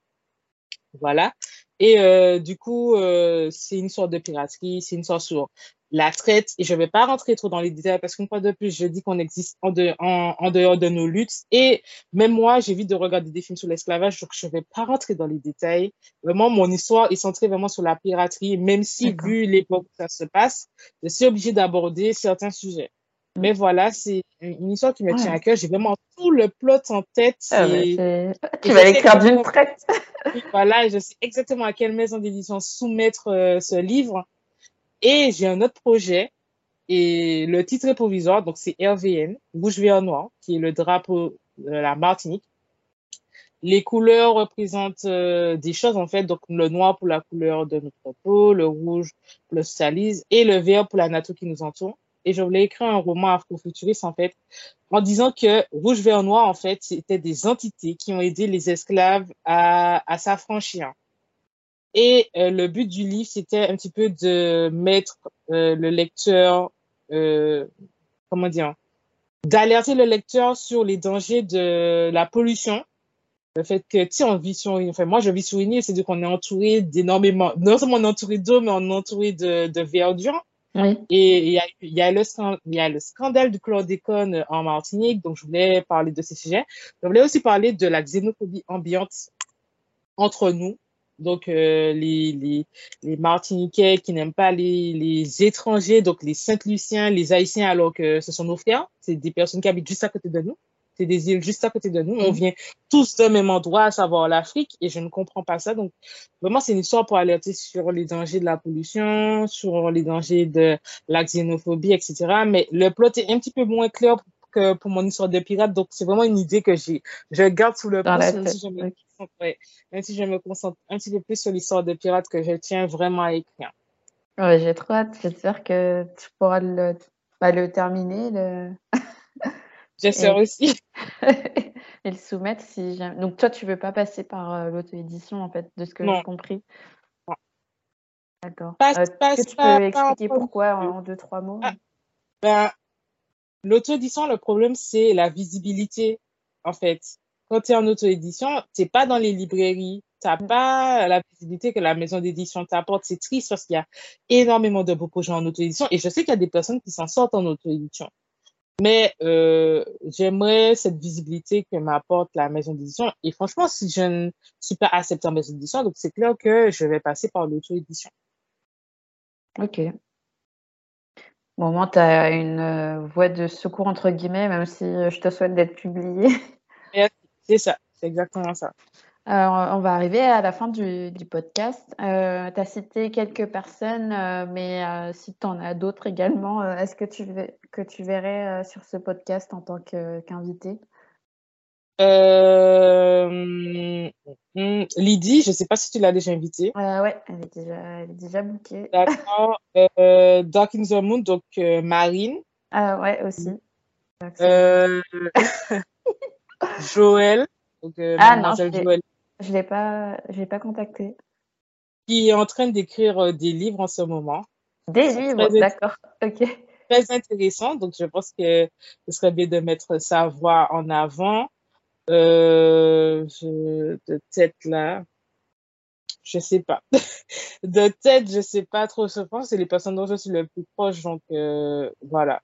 Voilà. Et euh, du coup, euh, c'est une sorte de piraterie, c'est une sorte sur la traite, et je ne vais pas rentrer trop dans les détails parce qu'une fois de plus, je dis qu'on existe en, en, dehors de nos luttes. Et même moi, j'évite de regarder des films sur l'esclavage, donc je ne vais pas rentrer dans les détails. Vraiment, mon histoire est centrée vraiment sur la piraterie, même si, vu l'époque où ça se passe, je suis obligée d'aborder certains sujets. Mais voilà, c'est une histoire qui me tient à cœur. J'ai vraiment tout le plot en tête. Ah tu vas l'écrire d'une traite. <laughs> voilà, je sais exactement à quelle maison d'édition soumettre euh, ce livre. Et j'ai un autre projet. Et le titre est provisoire, donc c'est RVN, Rouge Vert Noir, qui est le drapeau de la Martinique. Les couleurs représentent euh, des choses, en fait. Donc, le noir pour la couleur de notre peau, le rouge pour le socialisme et le vert pour la nature qui nous entoure. Et je voulais écrire un roman afrofuturiste, en fait, en disant que rouge, vert, noir, en fait, c'était des entités qui ont aidé les esclaves à s'affranchir. Et euh, le but du livre, c'était un petit peu de mettre euh, le lecteur, euh, comment dire, d'alerter le lecteur sur les dangers de la pollution. Le fait que, tu sais, on vit sur une, enfin, moi, je vis sur une île, c'est-à-dire qu'on est entouré d'énormément, non seulement on est entouré d'eau, mais on est entouré de, de verdure. Oui. Et il y a, y, a le, y a le scandale du chlordécone en Martinique, donc je voulais parler de ces sujets. Je voulais aussi parler de la xénophobie ambiante entre nous, donc euh, les, les, les Martiniquais qui n'aiment pas les, les étrangers, donc les Saint-Luciens, les Haïtiens, alors que ce sont nos frères, c'est des personnes qui habitent juste à côté de nous, c'est des îles juste à côté de nous, on mm. vient tous d'un même endroit, à savoir l'Afrique, et je ne comprends pas ça. Donc vraiment, c'est une histoire pour alerter sur les dangers de la pollution, sur les dangers de la xénophobie, etc. Mais le plot est un petit peu moins clair que pour mon histoire de pirate, donc c'est vraiment une idée que j'ai, je garde sous le pouce, même si je me concentre un petit peu plus sur l'histoire de pirates que je tiens vraiment à écrire. Ouais, j'ai trop hâte. J'espère que tu pourras le, bah, le terminer. Le... <laughs> J'espère aussi. <laughs> <laughs> et le soumettre si jamais... Donc toi, tu veux pas passer par l'auto-édition, en fait, de ce que j'ai compris? D'accord. Est-ce que tu peux expliquer pourquoi en, deux, trois mots? Ah, ben, L'auto-édition, le problème, c'est la visibilité, en fait. Quand tu es en auto-édition, tu n'es pas dans les librairies, tu n'as mm. pas la visibilité que la maison d'édition t'apporte. C'est triste parce qu'il y a énormément de beaux projets en auto-édition et je sais qu'il y a des personnes qui s'en sortent en auto-édition. Mais euh, j'aimerais cette visibilité que m'apporte la maison d'édition. Et franchement, si je ne suis pas acceptée en maison d'édition, donc c'est clair que je vais passer par l'auto-édition. Ok. Bon, au moins, tu as une euh, voie de secours, entre guillemets, même si euh, je te souhaite d'être publié. <laughs> C'est ça, c'est exactement ça. Alors, on va arriver à la fin du, podcast. Euh, tu as cité quelques personnes, mais si tu en as d'autres également, est-ce que tu, que tu verrais sur ce podcast en tant qu'invité? Euh, hmm, Lydie, je ne sais pas si tu l'as déjà invitée. Euh, ouais, elle est déjà, elle est déjà bookée. D'accord. Euh, Dark in the Moon, donc euh, Marine. Ah ouais, aussi. <laughs> Joël. Donc, ah non, je ne l'ai pas, pas contacté. Qui est en train d'écrire des livres en ce moment. Des livres, d'accord. Ok. Très intéressant, donc je pense que ce serait bien de mettre sa voix en avant. Euh, je, de tête là, je sais pas. <laughs> de tête, je sais pas trop. Je pense c'est les personnes dont je suis le plus proche. Donc euh, voilà.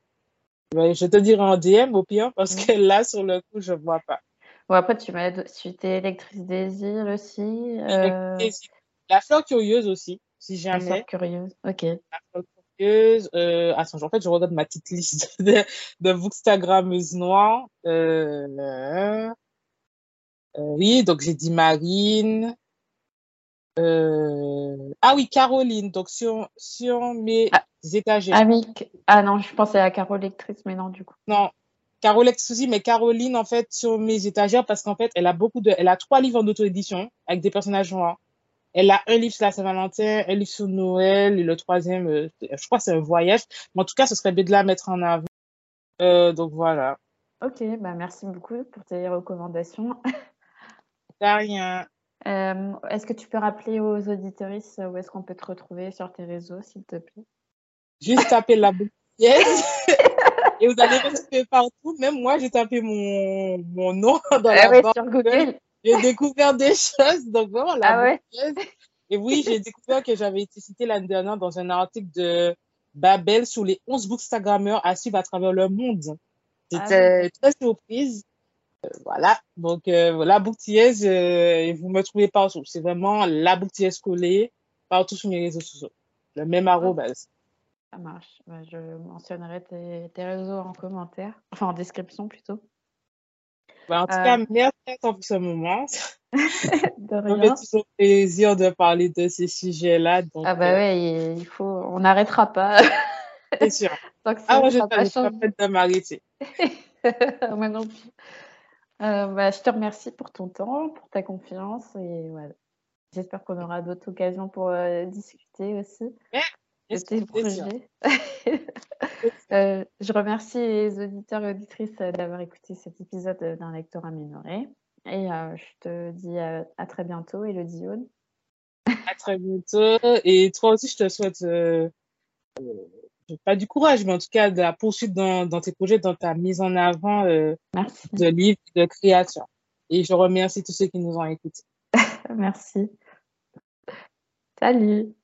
Je te dirai en DM au pire parce que là, sur le coup, je vois pas. Bon, après, tu m'as cité Électrice Désir aussi. Euh... La fleur curieuse aussi, si jamais. La fleur curieuse, ok. La fleur curieuse. Euh, attends, en fait, je regarde ma petite liste <laughs> de, de bookstagrammeuses noires. Euh, oui, donc j'ai dit Marine. Euh, ah oui, Caroline, donc sur, sur mes ah, étagères. Ah non, je pensais à Carolectrice, mais non, du coup. Non, Carolectrice aussi, mais Caroline, en fait, sur mes étagères, parce qu'en fait, elle a beaucoup de. Elle a trois livres en auto-édition avec des personnages noirs. Elle a un livre sur la Saint-Valentin, un livre sur Noël, et le troisième, euh, je crois, c'est un voyage. Mais en tout cas, ce serait bien de la mettre en avant. donc voilà. Ok, bah merci beaucoup pour tes recommandations. <laughs> rien. Euh, est-ce que tu peux rappeler aux auditoristes où est-ce qu'on peut te retrouver sur tes réseaux, s'il te plaît? Juste taper la boucle et vous allez retrouver partout. Même moi, j'ai tapé mon, mon nom <laughs> dans ah la barre. J'ai découvert des choses. Donc, vraiment, la ah Et oui, j'ai découvert que j'avais été citée l'année dernière dans un article de Babel sur les 11 bookstagrammeurs à suivre à travers le monde. Ah J'étais très surprise voilà, donc euh, la bouctillaise, euh, vous me trouvez partout. C'est vraiment la bouctillaise collée partout sur mes réseaux sociaux. Le même arrobase. Ça marche. je mentionnerai tes, réseaux en commentaire, enfin en description plutôt. Bah, en tout cas, euh. merci à toi pour ce moment. <laughs> <laughs> de rien. Ça toujours plaisir de parler de ces sujets-là. ah bah ouais, il faut, on n'arrêtera pas. C'est sûr. <laughs> ah moi, je ne pas de m'arrêter. moi non plus. Euh, bah, je te remercie pour ton temps, pour ta confiance et voilà. J'espère qu'on aura d'autres occasions pour euh, discuter aussi de tes projets. <laughs> Euh, je remercie les auditeurs et auditrices d'avoir écouté cet épisode d'un lecteur amélioré. Et je te dis à, très bientôt, Elodie Aude. À très bientôt. Et toi aussi, je te souhaite pas du courage, mais en tout cas de la poursuite dans, dans tes projets, dans ta mise en avant euh, de livres, de création. Et je remercie tous ceux qui nous ont écoutés. <laughs> Merci. Salut.